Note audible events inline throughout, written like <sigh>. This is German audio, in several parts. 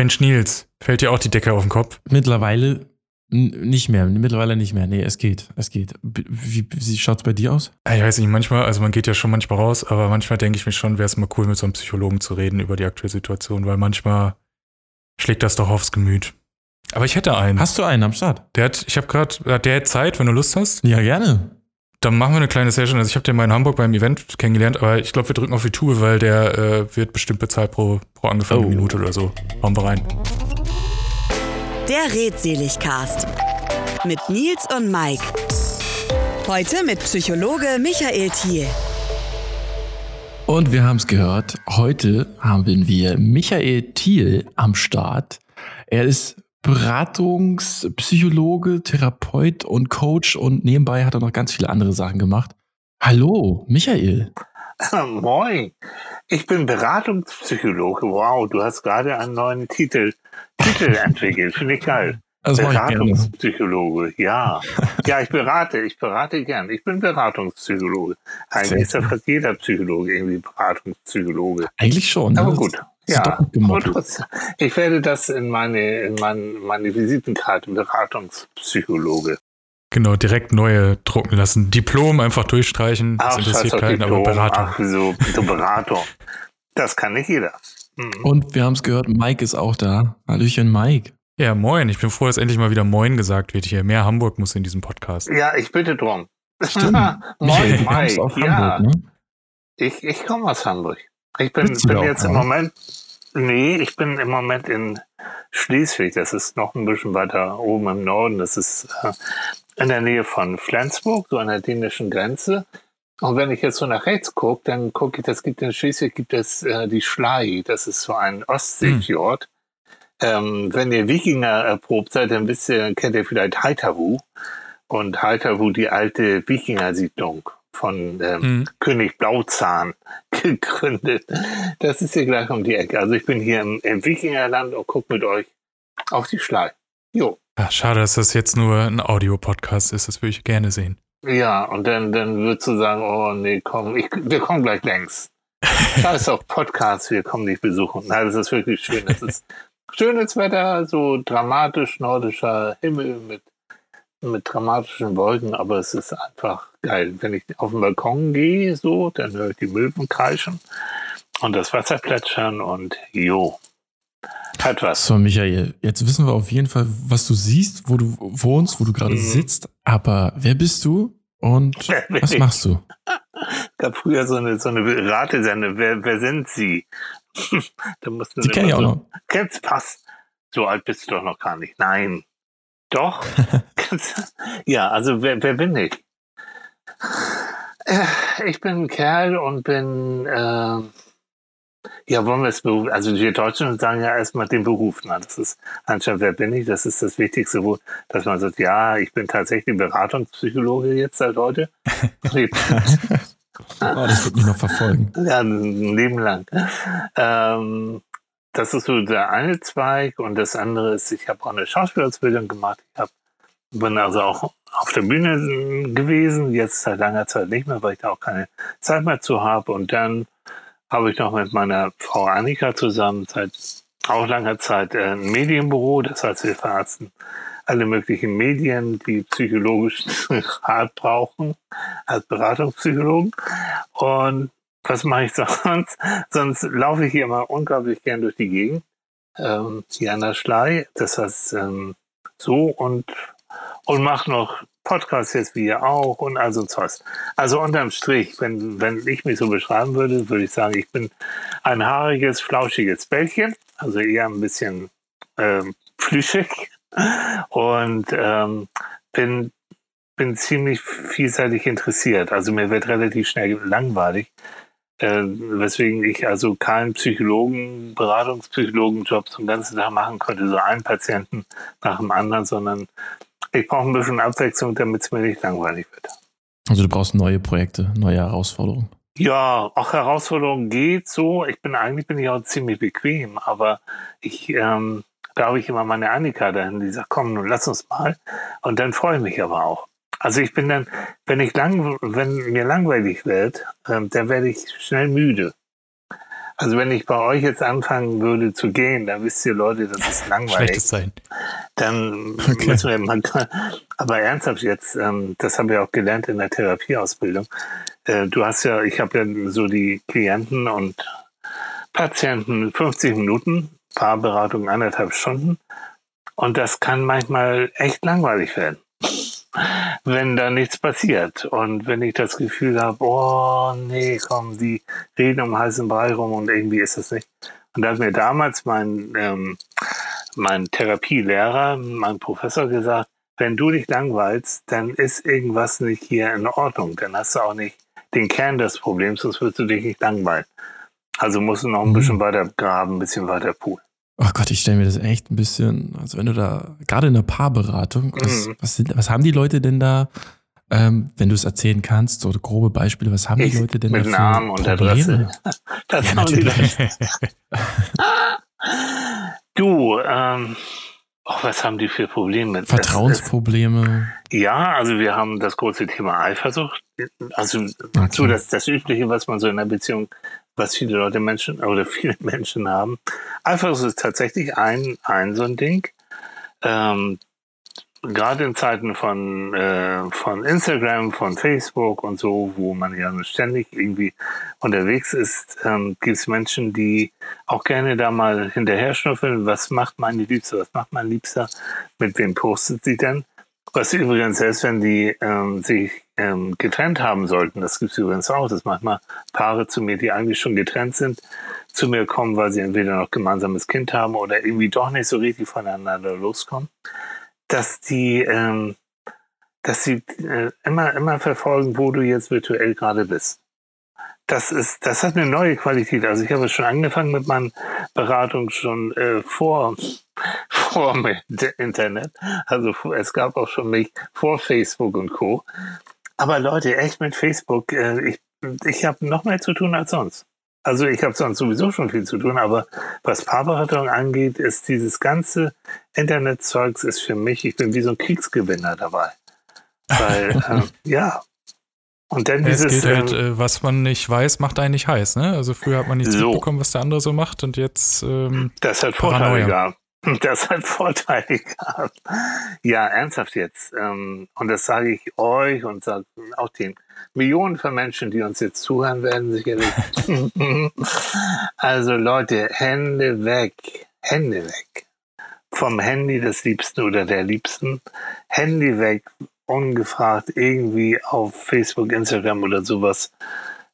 Mensch, Nils, fällt dir auch die Decke auf den Kopf? Mittlerweile nicht mehr, mittlerweile nicht mehr. Nee, es geht, es geht. Wie, wie schaut es bei dir aus? Ich weiß nicht, manchmal, also man geht ja schon manchmal raus, aber manchmal denke ich mir schon, wäre es mal cool, mit so einem Psychologen zu reden über die aktuelle Situation, weil manchmal schlägt das doch aufs Gemüt. Aber ich hätte einen. Hast du einen am Start? Der hat, ich habe gerade, der hat Zeit, wenn du Lust hast. Ja, gerne. Dann machen wir eine kleine Session. Also ich habe den mal in Hamburg beim Event kennengelernt, aber ich glaube, wir drücken auf die Tube, weil der äh, wird bestimmt bezahlt pro, pro angefangene oh. Minute oder so. Hauen wir rein. Der Redseligcast mit Nils und Mike. Heute mit Psychologe Michael Thiel. Und wir haben es gehört, heute haben wir Michael Thiel am Start. Er ist Beratungspsychologe, Therapeut und Coach und nebenbei hat er noch ganz viele andere Sachen gemacht. Hallo, Michael. <laughs> Moin, ich bin Beratungspsychologe. Wow, du hast gerade einen neuen Titel, Titel <laughs> entwickelt. Finde ich geil. Das Beratungspsychologe, ja. <laughs> Ja, ich berate, ich berate gern. Ich bin Beratungspsychologe. Eigentlich ist ja fast jeder Psychologe irgendwie Beratungspsychologe. Eigentlich schon. Aber ne? gut. Ja, ich werde das in meine, in meine, meine Visitenkarte Beratungspsychologe. Genau, direkt neue drucken lassen. Diplom einfach durchstreichen. Ach, das interessiert keinen, aber Beratung. Ach, so, so Beratung. Das kann nicht jeder. Mhm. Und wir haben es gehört, Mike ist auch da. Hallöchen, Mike. Ja, moin. Ich bin froh, dass endlich mal wieder Moin gesagt wird hier. Mehr Hamburg muss in diesem Podcast. Ja, ich bitte drum. Stimmt. <laughs> moin, Mike. Ja. Hamburg, ne? Ich, ich komme aus Hamburg. Ich bin, bin jetzt im Moment, nee, ich bin im Moment in Schleswig. Das ist noch ein bisschen weiter oben im Norden. Das ist äh, in der Nähe von Flensburg, so an der dänischen Grenze. Und wenn ich jetzt so nach rechts gucke, dann gucke ich, das gibt in Schleswig gibt es äh, die Schlei. Das ist so ein Ostseefjord. Hm. Ähm, wenn ihr Wikinger erprobt seid, dann wisst ihr, kennt ihr vielleicht Heiterwu. Und Heiterwu, die alte Wikinger-Siedlung von ähm, mhm. König Blauzahn <laughs> gegründet. Das ist hier gleich um die Ecke. Also ich bin hier im, im Wikingerland und gucke mit euch auf die Schlei. Jo. Ach, schade, dass das jetzt nur ein Audio-Podcast ist. Das würde ich gerne sehen. Ja, und dann, dann würdest du sagen, oh nee, komm, ich, wir kommen gleich längs. <laughs> Scheiß auf Podcasts, wir kommen dich besuchen. Nein, das ist wirklich schön. Das ist schönes Wetter, so dramatisch nordischer Himmel mit, mit dramatischen Wolken, aber es ist einfach geil. Wenn ich auf den Balkon gehe, so, dann höre ich die Möwen kreischen und das Wasser plätschern und jo. Hat was. So, Michael, jetzt wissen wir auf jeden Fall, was du siehst, wo du wohnst, wo du gerade mhm. sitzt, aber wer bist du und <laughs> was machst du? Es <laughs> gab früher so eine, so eine Ratesende. Wer, wer sind Sie? <laughs> da musst du Die kenne ich auch noch. Kennst, passt. So alt bist du doch noch gar nicht. Nein. Doch. ja, also wer, wer bin ich? Äh, ich bin ein Kerl und bin, äh, ja, wollen wir es Beruf, also wir Deutschen sagen ja erstmal den Beruf. Na, das ist anscheinend, wer bin ich? Das ist das Wichtigste, wo, dass man sagt, ja, ich bin tatsächlich Beratungspsychologe jetzt seit heute. <laughs> Oh, das wird mich noch verfolgen. <laughs> Ja, ein Leben lang. Ähm, das ist so der eine Zweig und das andere ist, ich habe auch eine Schauspielausbildung gemacht. Ich hab, bin also auch auf der Bühne gewesen, jetzt seit langer Zeit nicht mehr, weil ich da auch keine Zeit mehr zu habe. Und dann habe ich noch mit meiner Frau Annika zusammen seit auch langer Zeit ein Medienbüro, das heißt, wir verarzten alle möglichen Medien, die psychologischen <laughs> Rat brauchen, als Beratungspsychologen. Und was mache ich <laughs> sonst? Sonst laufe ich hier immer unglaublich gern durch die Gegend. Ähm, hier an der Schlei, das heißt ähm, so und, und mache noch Podcasts jetzt wie ihr auch und all so was. Also unterm Strich, wenn, wenn ich mich so beschreiben würde, würde ich sagen, ich bin ein haariges, flauschiges Bällchen, also eher ein bisschen ähm, plüschig, und ähm, bin, bin ziemlich vielseitig interessiert. Also mir wird relativ schnell langweilig, äh, weswegen ich also keinen Psychologen, Beratungspsychologenjob zum ganzen Tag machen könnte, so einen Patienten nach dem anderen, sondern ich brauche ein bisschen Abwechslung, damit es mir nicht langweilig wird. Also du brauchst neue Projekte, neue Herausforderungen. Ja, auch Herausforderungen geht so. Ich bin eigentlich bin ich auch ziemlich bequem, aber ich ähm, da habe ich immer meine Annika dahin, die sagt, komm, nun lass uns mal. Und dann freue ich mich aber auch. Also ich bin dann, wenn ich lang, wenn mir langweilig wird, ähm, dann werde ich schnell müde. Also wenn ich bei euch jetzt anfangen würde zu gehen, dann wisst ihr Leute, das ist <laughs> langweilig. Schlechtes Zeichen. Dann Okay. müssen wir mal, aber ernsthaft jetzt, ähm, das haben wir auch gelernt in der Therapieausbildung. Äh, du hast ja, ich habe ja so die Klienten und Patienten 50 Minuten, Paarberatung anderthalb Stunden. Und das kann manchmal echt langweilig werden, wenn da nichts passiert. Und wenn ich das Gefühl habe, oh nee, komm, die reden um heißen Brei rum und irgendwie ist das nicht. Und da hat mir damals mein, ähm, mein Therapielehrer, mein Professor gesagt, wenn du dich langweilst, dann ist irgendwas nicht hier in Ordnung. Dann hast du auch nicht den Kern des Problems, sonst wirst du dich nicht langweilen. Also musst du noch ein Mhm. bisschen weiter graben, ein bisschen weiter poolen. Oh Gott, ich stelle mir das echt ein bisschen, also wenn du da, gerade in der Paarberatung, was, Mhm. was, sind, was haben die Leute denn da, ähm, wenn du es erzählen kannst, oder grobe Beispiele, was haben Ich- die Leute denn mit da für Namen und Probleme? Adresse. <laughs> Das Ja, haben die natürlich. <laughs> Du, ähm, oh, was haben die für Probleme? Vertrauensprobleme. Ja, also wir haben das große Thema Eifersucht. Also Okay. so das, das Übliche, was man so in einer Beziehung, was viele Leute Menschen <laughs> oder viele Menschen haben. Eifersucht ist tatsächlich ein, ein so ein Ding. Ähm, gerade in Zeiten von, äh, von Instagram, von Facebook und so, wo man ja ständig irgendwie unterwegs ist, ähm, gibt es Menschen, die auch gerne da mal hinterher schnuffeln. Was macht meine Liebste? Was macht mein Liebster? Mit wem postet sie denn? Was übrigens, selbst wenn die ähm, sich ähm, getrennt haben sollten, das gibt es übrigens auch, dass manchmal Paare zu mir, die eigentlich schon getrennt sind, zu mir kommen, weil sie entweder noch gemeinsames Kind haben oder irgendwie doch nicht so richtig voneinander loskommen, dass die, ähm, dass sie äh, immer, immer verfolgen, wo du jetzt virtuell gerade bist. Das ist, das hat eine neue Qualität. Also ich habe schon angefangen mit meinen Beratungen schon äh, vor, <laughs> vor Internet. Also es gab auch schon mich vor Facebook und Co. Aber Leute, echt mit Facebook, äh, ich, ich habe noch mehr zu tun als sonst. Also ich habe sonst sowieso schon viel zu tun, aber was Paarberatung angeht, ist dieses ganze Internetzeugs ist für mich, ich bin wie so ein Kriegsgewinner dabei. Weil, <laughs> ähm, ja. Und dann Ja, es dieses, halt, ähm, äh, was man nicht weiß, macht einen nicht heiß, ne? Also früher hat man nichts So. mitbekommen, was der andere so macht und jetzt, ähm, Das hat Vorteile gehabt. <laughs> Das hat Vorteile gehabt. Ja, ernsthaft jetzt. Ähm, Und das sage ich euch und sage auch den Millionen von Menschen, die uns jetzt zuhören werden, sicherlich. <laughs> Also Leute, Hände weg. Hände weg. Vom Handy des Liebsten oder der Liebsten. Handy weg. Ungefragt irgendwie auf Facebook, Instagram oder sowas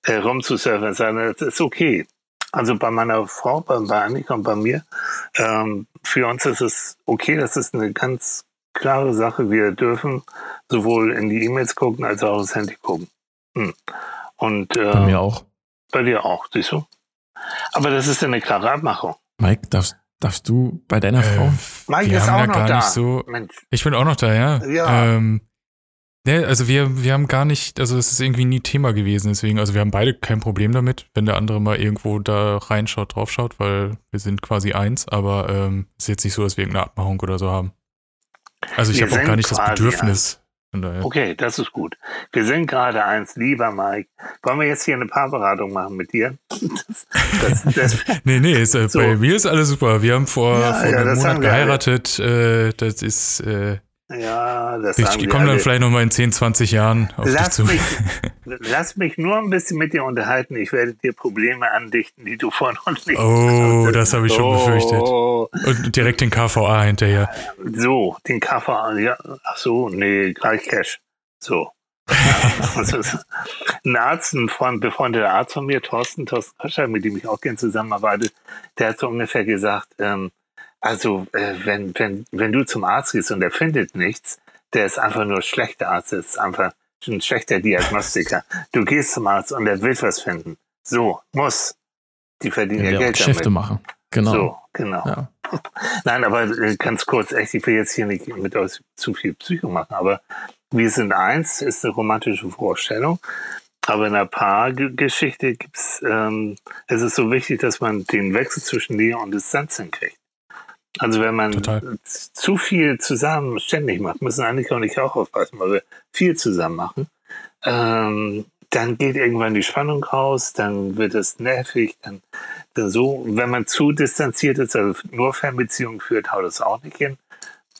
äh, rumzusurfen. Das ist okay. Also bei meiner Frau, bei, bei Annika und bei mir, ähm, für uns ist es okay, das ist eine ganz klare Sache. Wir dürfen sowohl in die E-Mails gucken als auch aufs Handy gucken. Hm. Und äh, Bei mir auch. bei dir auch, siehst du? Aber das ist eine klare Abmachung. Mike, darfst, darfst du bei deiner Frau? äh, Mike ist auch noch gar da. nicht so, Mensch, Ich bin auch noch da, ja. Ja. Ähm, ne, also wir, wir haben gar nicht, also es ist irgendwie nie Thema gewesen, deswegen, also wir haben beide kein Problem damit, wenn der andere mal irgendwo da reinschaut, draufschaut, weil wir sind quasi eins, aber ähm, ist jetzt nicht so, dass wir irgendeine Abmachung oder so haben. Also ich habe auch gar nicht das Bedürfnis. Okay, das ist gut. Wir sind gerade eins, lieber Mike. Wollen wir jetzt hier eine Paarberatung machen mit dir? <laughs> Das, das, das, <laughs> Nee, nee, ist, äh, So. bei mir ist alles super. Wir haben vor, Ja, vor ja, einem Monat wir alle. geheiratet. Äh, das ist, äh, ja, das ich, die kommen dann vielleicht nochmal in 10, 20 Jahren auf dich Lass zu. mich, <laughs> lass mich nur ein bisschen mit dir unterhalten. Ich werde dir Probleme andichten, die du vorher noch nicht Oh, das habe ich schon befürchtet. Oh, Und direkt den KVA hinterher. so, den Kaffer, ja, ach so, nee, gleich Cash. So. <laughs> Ein Arzt, ein Freund, befreundeter Arzt von mir, Thorsten, Thorsten Koscher, mit dem ich auch gerne zusammenarbeite, der hat so ungefähr gesagt, ähm, also äh, wenn, wenn, wenn du zum Arzt gehst und er findet nichts, der ist einfach nur schlechter Arzt, der ist einfach ein schlechter Diagnostiker. Du gehst zum Arzt und er will was finden. So, muss. Die verdienen Der ja auch Geld Geschäfte damit. machen. Genau. So, genau. Ja. <laughs> Nein, aber äh, ganz kurz, echt, ich will jetzt hier nicht mit euch zu viel Psycho machen, aber wir sind eins, ist eine romantische Vorstellung. Aber in einer Paargeschichte gibt's, ähm, es ist so wichtig, dass man den Wechsel zwischen Nähe und Distanz hinkriegt. Also wenn man Total. zu viel zusammen ständig macht, müssen Annika und ich auch aufpassen, weil wir viel zusammen machen, ähm, dann geht irgendwann die Spannung raus, dann wird es nervig, dann so, wenn man zu distanziert ist, also nur Fernbeziehungen führt, haut es auch nicht hin.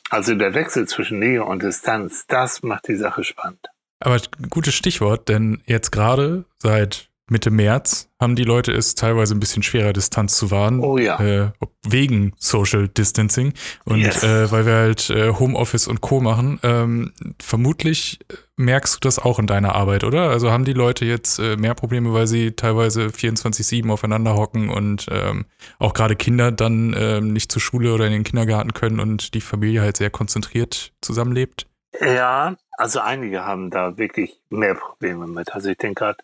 Also der Wechsel zwischen Nähe und Distanz, das macht die Sache spannend. Aber gutes Stichwort, denn jetzt gerade seit Mitte März haben die Leute es teilweise ein bisschen schwerer, Distanz zu wahren. Oh ja. Äh, wegen Social Distancing. Und Yes. äh, weil wir halt äh, Homeoffice und Co. machen. Ähm, vermutlich merkst du das auch in deiner Arbeit, oder? Also haben die Leute jetzt äh, mehr Probleme, weil sie teilweise 24-7 aufeinander hocken und ähm, auch gerade Kinder dann ähm, nicht zur Schule oder in den Kindergarten können und die Familie halt sehr konzentriert zusammenlebt? Ja, also einige haben da wirklich mehr Probleme mit. Also ich denke gerade,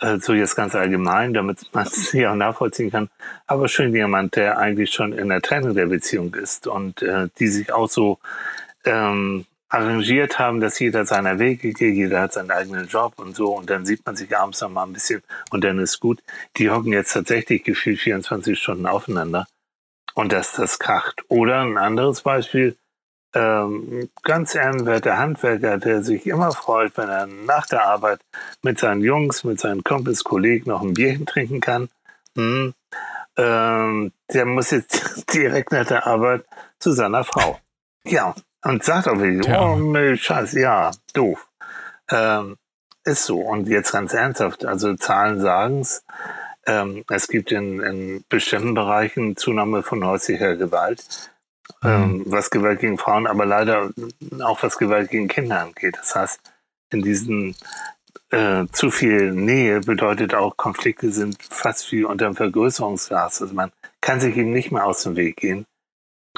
äh, so jetzt ganz allgemein, damit man es ja auch nachvollziehen kann, aber schon jemand, der eigentlich schon in der Trennung der Beziehung ist und äh, die sich auch so ähm, arrangiert haben, dass jeder seiner Wege geht, jeder hat seinen eigenen Job und so und dann sieht man sich abends noch mal ein bisschen und dann ist gut. Die hocken jetzt tatsächlich gefühlt 24 Stunden aufeinander und dass das kracht. Oder ein anderes Beispiel, ähm, ganz ehrenwerter Handwerker, der sich immer freut, wenn er nach der Arbeit mit seinen Jungs, mit seinen Kumpels, Kollegen noch ein Bierchen trinken kann. Hm. Ähm, der muss jetzt <laughs> direkt nach der Arbeit zu seiner Frau. Ja, und sagt auch wirklich, Tja. oh, nee, Scheiß, ja, doof. Ähm, ist so. Und jetzt ganz ernsthaft, also Zahlen sagen's. Ähm, es gibt in, in bestimmten Bereichen Zunahme von häuslicher Gewalt ähm, was Gewalt gegen Frauen, aber leider auch was Gewalt gegen Kinder angeht. Das heißt, in diesen äh, zu viel Nähe bedeutet auch, Konflikte sind fast wie unter dem Vergrößerungsglas. Also man kann sich eben nicht mehr aus dem Weg gehen.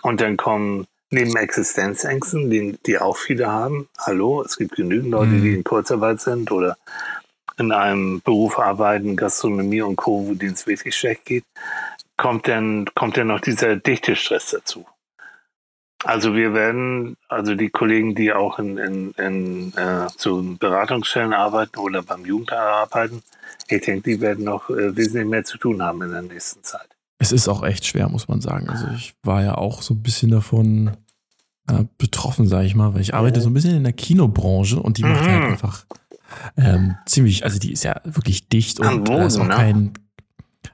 Und dann kommen neben Existenzängsten, die, die auch viele haben, hallo, es gibt genügend Leute, Mhm. die in Kurzarbeit sind oder in einem Beruf arbeiten, Gastronomie und Co., wo denen es wirklich schlecht geht, kommt dann, kommt dann noch dieser dichte Stress dazu. Also wir werden, also die Kollegen, die auch in, in, in äh, zu Beratungsstellen arbeiten oder beim Jugendamt arbeiten, ich denke, die werden noch äh, wesentlich mehr zu tun haben in der nächsten Zeit. Es ist auch echt schwer, muss man sagen. Also ich war ja auch so ein bisschen davon äh, betroffen, sage ich mal, weil ich arbeite so ein bisschen in der Kinobranche und die macht Mhm. halt einfach ähm, ziemlich, also die ist ja wirklich dicht Am und da ist auch Boden, ne? kein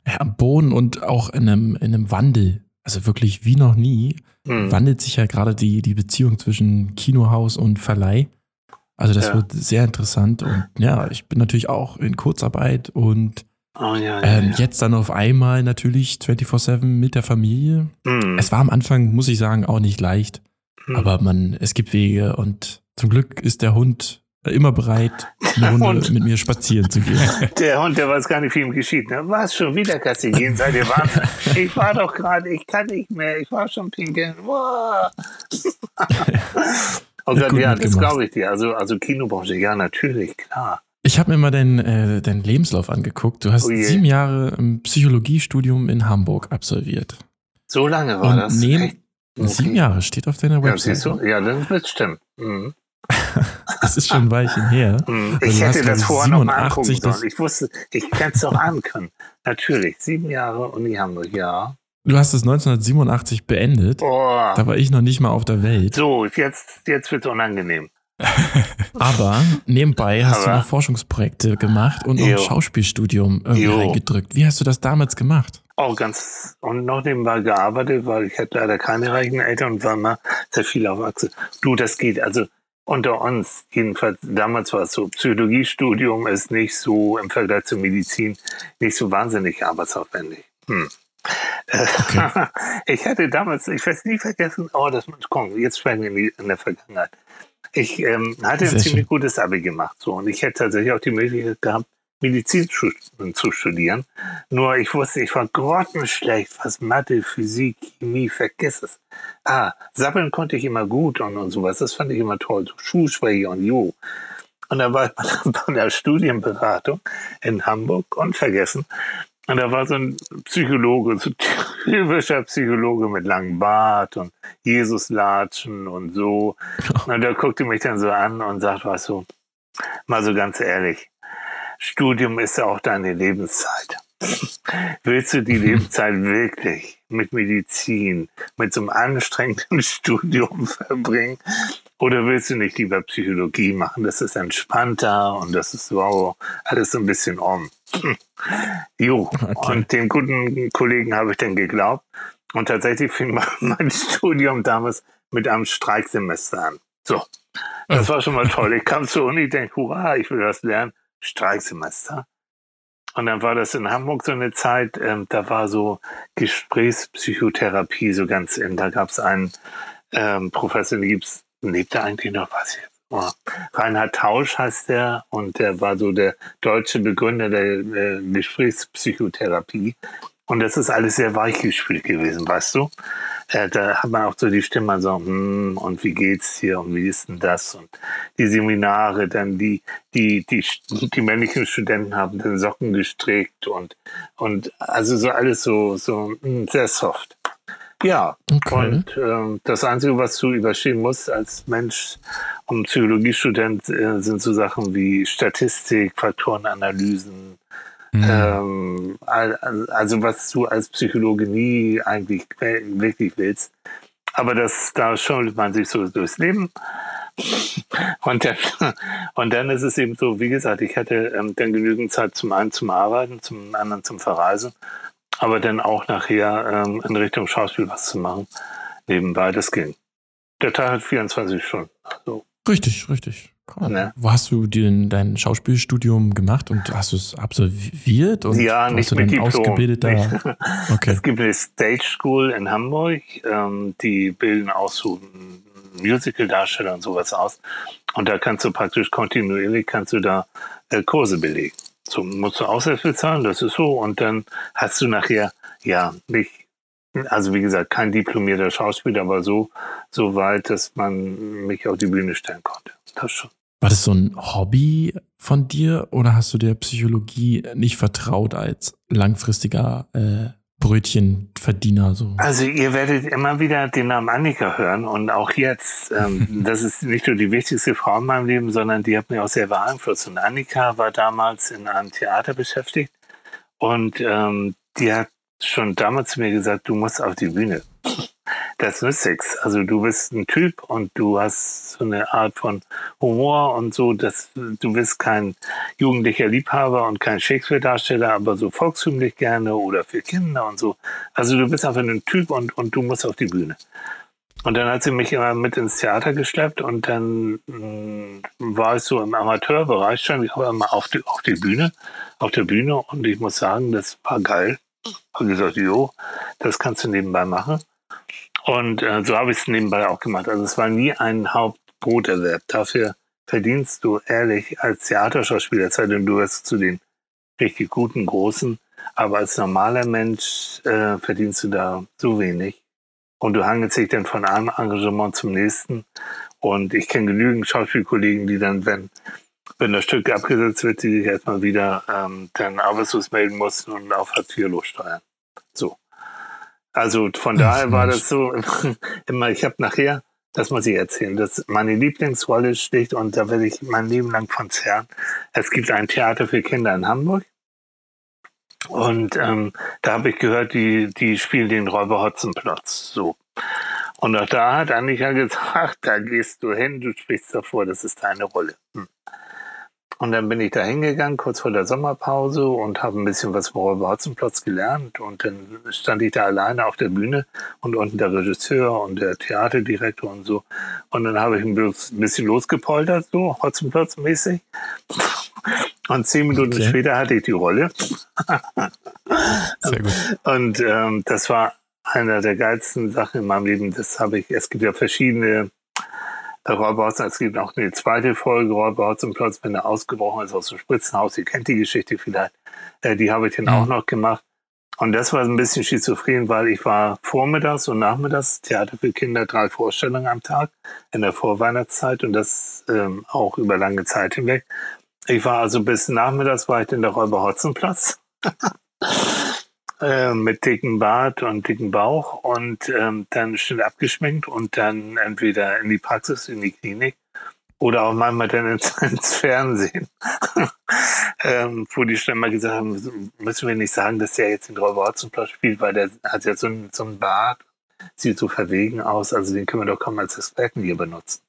ja, am Boden und auch in einem, in einem Wandel. Also wirklich wie noch nie Hm. wandelt sich ja gerade die, die Beziehung zwischen Kinohaus und Verleih. Also das Ja. wird sehr interessant und ja, ich bin natürlich auch in Kurzarbeit und Oh ja, ja, ähm, jetzt dann auf einmal natürlich 24-7 mit der Familie. Hm. Es war am Anfang, muss ich sagen, auch nicht leicht, Hm. aber man, es gibt Wege und zum Glück ist der Hund immer bereit, eine <laughs> Runde mit mir spazieren zu gehen. <laughs> Der Hund, der weiß gar nicht, wie ihm geschieht. Ne? Was schon wieder Gassi gehen? Seid ihr Wahnsinn? <laughs> Ich war doch gerade, ich kann nicht mehr. Ich war schon pinkeln. Boah. oh Ja, ja, das glaube ich dir. Also, also Kinobranche, ja, natürlich, klar. Ich habe mir mal deinen, äh, deinen Lebenslauf angeguckt. Du hast Oh sieben Jahre im Psychologiestudium in Hamburg absolviert. So lange war Und das. neben-? Okay. Sieben Jahre steht auf deiner Ja, siehst Website. du? Ja, das wird stimmen. Mhm. <laughs> Das ist schon ein Weilchen her. Also <laughs> Ich du hätte das vorher noch mal angucken 87 das- sollen. Ich wusste, ich hätte es doch ahnen können. Natürlich, sieben Jahre Uni Hamburg, ja. Du hast es 1987 beendet. Oh. Da war ich noch nicht mal auf der Welt. So, jetzt, jetzt wird es unangenehm. <laughs> Aber nebenbei hast du Aber- noch Forschungsprojekte gemacht und ein Schauspielstudium reingedrückt. Wie hast du das damals gemacht? Auch ganz, und noch nebenbei gearbeitet, weil ich hatte leider keine reichen Eltern und war immer sehr viel auf Achse. Du, das geht. Also unter uns, jedenfalls damals war es so, Psychologiestudium ist nicht so im Vergleich zur Medizin nicht so wahnsinnig arbeitsaufwendig. Hm. Äh, <laughs> Ich hatte damals, ich werde es nie vergessen, oh, das komm, jetzt sprechen wir in, der Vergangenheit. Ich ähm, hatte ein Sehr ziemlich schön. gutes Abi gemacht so und ich hätte tatsächlich auch die Möglichkeit gehabt, Medizin zu, zu studieren. Nur ich wusste, ich war grottenschlecht, was Mathe, Physik, Chemie, vergiss es. Ah, sappeln konnte ich immer gut und, und sowas. Das fand ich immer toll. So Schulsprecher und Jo. Und da war ich bei, der <laughs> Studienberatung in Hamburg und vergessen. Und da war so ein Psychologe, so <laughs> typischer Psychologe mit langem Bart und Jesuslatschen und so. <laughs> Und der guckte mich dann so an und sagt, was so, mal so ganz ehrlich, Studium ist ja auch deine Lebenszeit. <laughs> Willst du die Lebenszeit wirklich mit Medizin, mit so einem anstrengenden <laughs> Studium verbringen? Oder willst du nicht lieber Psychologie machen? Das ist entspannter und das ist wow, alles so ein bisschen um. <clears throat> jo, okay. und dem guten Kollegen habe ich dann geglaubt. Und tatsächlich fing <laughs> mein Studium damals mit einem Streiksemester an. So, das war schon mal toll. Ich kam zur Uni, denke, hurra, ich will was lernen. Streiksemester. Und dann war das in Hamburg so eine Zeit, ähm, da war so Gesprächspsychotherapie so ganz in. Da gab es einen ähm, Professor, der gibt's, lebt er eigentlich noch, was jetzt? Oh. Reinhard Tausch heißt der und der war so der deutsche Begründer der äh, Gesprächspsychotherapie. Und das ist alles sehr weichgespült gewesen, weißt du? Äh, da hat man auch so die Stimme so, hm, und wie geht's hier und wie ist denn das? Und die Seminare, dann die, die, die, die männlichen Studenten haben den Socken gestrickt und, und also so alles so, so hm, sehr soft. Ja, okay. und äh, das Einzige, was du überstehen musst als Mensch und Psychologiestudent, äh, sind so Sachen wie Statistik, Faktorenanalysen, Mhm. Ähm, also was du als Psychologe nie eigentlich wirklich willst. Aber das, da schaut man sich so durchs Leben. Und dann, <laughs> und dann ist es eben so, wie gesagt, ich hatte ähm, dann genügend Zeit zum einen zum Arbeiten, zum anderen zum Verreisen, aber dann auch nachher ähm, in Richtung Schauspiel was zu machen. Nebenbei, das ging. Der Tag hat 24 Stunden. Also, richtig, richtig. Ne? Wo hast du den, dein Schauspielstudium gemacht und hast du es absolviert? Und ja, nicht mit Diplom. Ausgebildeter? <laughs> Okay. Es gibt eine Stage School in Hamburg, ähm, die bilden auch so Musical-Darsteller und sowas aus. Und da kannst du praktisch kontinuierlich kannst du da äh, Kurse belegen. So musst du Aushilfe bezahlen, das ist so. Und dann hast du nachher, ja, nicht, also wie gesagt, kein diplomierter Schauspieler, aber so, so weit, dass man mich auf die Bühne stellen konnte. Das schon. War das so ein Hobby von dir oder hast du der Psychologie nicht vertraut als langfristiger äh, Brötchenverdiener? So? Also ihr werdet immer wieder den Namen Annika hören und auch jetzt, ähm, <laughs> das ist nicht nur die wichtigste Frau in meinem Leben, sondern die hat mich auch sehr beeinflusst. Und Annika war damals in einem Theater beschäftigt und ähm, die hat schon damals zu mir gesagt, du musst auf die Bühne das nützt nichts. Also du bist ein Typ und du hast so eine Art von Humor und so, dass du bist kein jugendlicher Liebhaber und kein Shakespeare-Darsteller, aber so volkstümlich gerne oder für Kinder und so. Also du bist einfach ein Typ und, und du musst auf die Bühne. Und dann hat sie mich immer mit ins Theater geschleppt und dann mh, mm, war ich so im Amateurbereich schon, ich war immer auf die, auf die Bühne, auf der Bühne und ich muss sagen, das war geil. Und gesagt, jo, das kannst du nebenbei machen. Und äh, so habe ich es nebenbei auch gemacht. Also es war nie ein Hauptbroterwerb. Dafür verdienst du ehrlich als Theaterschauspieler, sei denn du wirst zu den richtig guten, großen. Aber als normaler Mensch äh, verdienst du da so wenig. Und du hangelst dich dann von einem Engagement zum nächsten. Und ich kenne genügend Schauspielkollegen, die dann, wenn, wenn das Stück abgesetzt wird, die sich erstmal wieder ähm, dann arbeitslos melden mussten und auf Hartz IV lossteuern. So. Also von daher war das so <laughs> immer, ich habe nachher, das muss ich erzählen, dass meine Lieblingsrolle steht und da werde ich mein Leben lang von zerren. Es gibt ein Theater für Kinder in Hamburg. Und ähm, da habe ich gehört, die, die spielen den Räuber Hotzenplotz. So. Und auch da hat Annika <laughs> gesagt, da gehst du hin, du sprichst davor, das ist deine Rolle. Hm. Und dann bin ich da hingegangen, kurz vor der Sommerpause und habe ein bisschen was vom Räuber Hotzenplotz gelernt. Und dann stand ich da alleine auf der Bühne und unten der Regisseur und der Theaterdirektor und so. Und dann habe ich ein bisschen losgepoltert, so Hotzenplotz-mäßig. Und zehn Minuten okay. später hatte ich die Rolle. Sehr gut. Und ähm, das war einer der geilsten Sachen in meinem Leben. Das habe ich, es gibt ja verschiedene Räuberhaus, es gibt auch eine zweite Folge, im Platz, wenn er ausgebrochen ist aus dem Spritzenhaus. Ihr kennt die Geschichte vielleicht. Äh, die habe ich dann mhm. auch noch gemacht. Und das war ein bisschen schizophren, weil ich war vormittags und nachmittags Theater für Kinder, drei Vorstellungen am Tag in der Vorweihnachtszeit und das ähm, auch über lange Zeit hinweg. Ich war also bis nachmittags war ich in der Räuber Hotzenplatz. <laughs> Äh, mit dicken Bart und dicken Bauch und ähm, dann schnell abgeschminkt und dann entweder in die Praxis, in die Klinik oder auch manchmal dann ins, <laughs> ins Fernsehen, <laughs> ähm, wo die schon mal gesagt haben, müssen wir nicht sagen, dass der jetzt den Räuber Hotzenplatz spielt, weil der hat ja so, einen, so einen Bart, sieht so verwegen aus, also den können wir doch kaum als Experten hier benutzen.